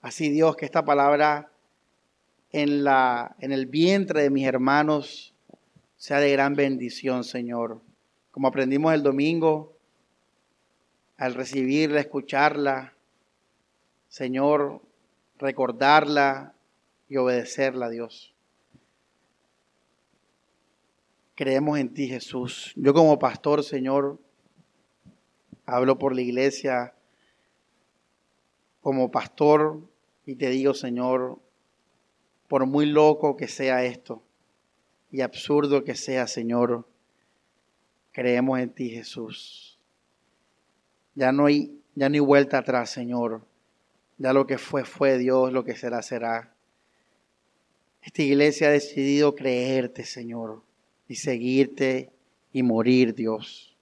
A: Así, Dios, que esta palabra en, la, en el vientre de mis hermanos sea de gran bendición, Señor. Como aprendimos el domingo, al recibirla, escucharla, Señor, recordarla y obedecerla, Dios. Creemos en ti, Jesús. Yo como pastor, Señor, hablo por la iglesia como pastor y te digo, Señor, por muy loco que sea esto y absurdo que sea, Señor, creemos en ti, Jesús. Ya no hay, ya no hay vuelta atrás, Señor. Ya lo que fue, fue Dios, lo que será, será. Esta iglesia ha decidido creerte, Señor y seguirte y morir, Dios.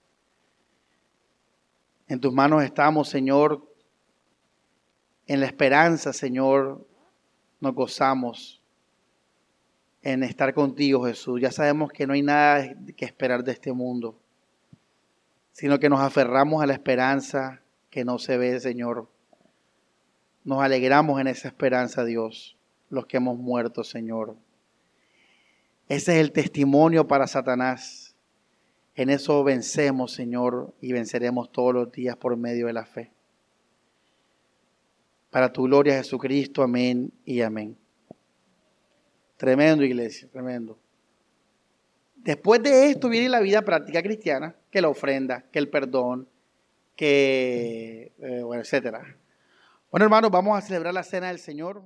A: En tus manos estamos, Señor. En la esperanza, Señor, nos gozamos en estar contigo, Jesús. Ya sabemos que no hay nada que esperar de este mundo, sino que nos aferramos a la esperanza que no se ve, Señor. Nos alegramos en esa esperanza, Dios, los que hemos muerto, Señor. Ese es el testimonio para Satanás. En eso vencemos, Señor, y venceremos todos los días por medio de la fe. Para tu gloria, Jesucristo, amén y amén. Tremendo, iglesia, tremendo. Después de esto viene la vida práctica cristiana, que la ofrenda, que el perdón, que, eh, bueno, etcétera. Bueno, hermanos, vamos a celebrar la cena del Señor.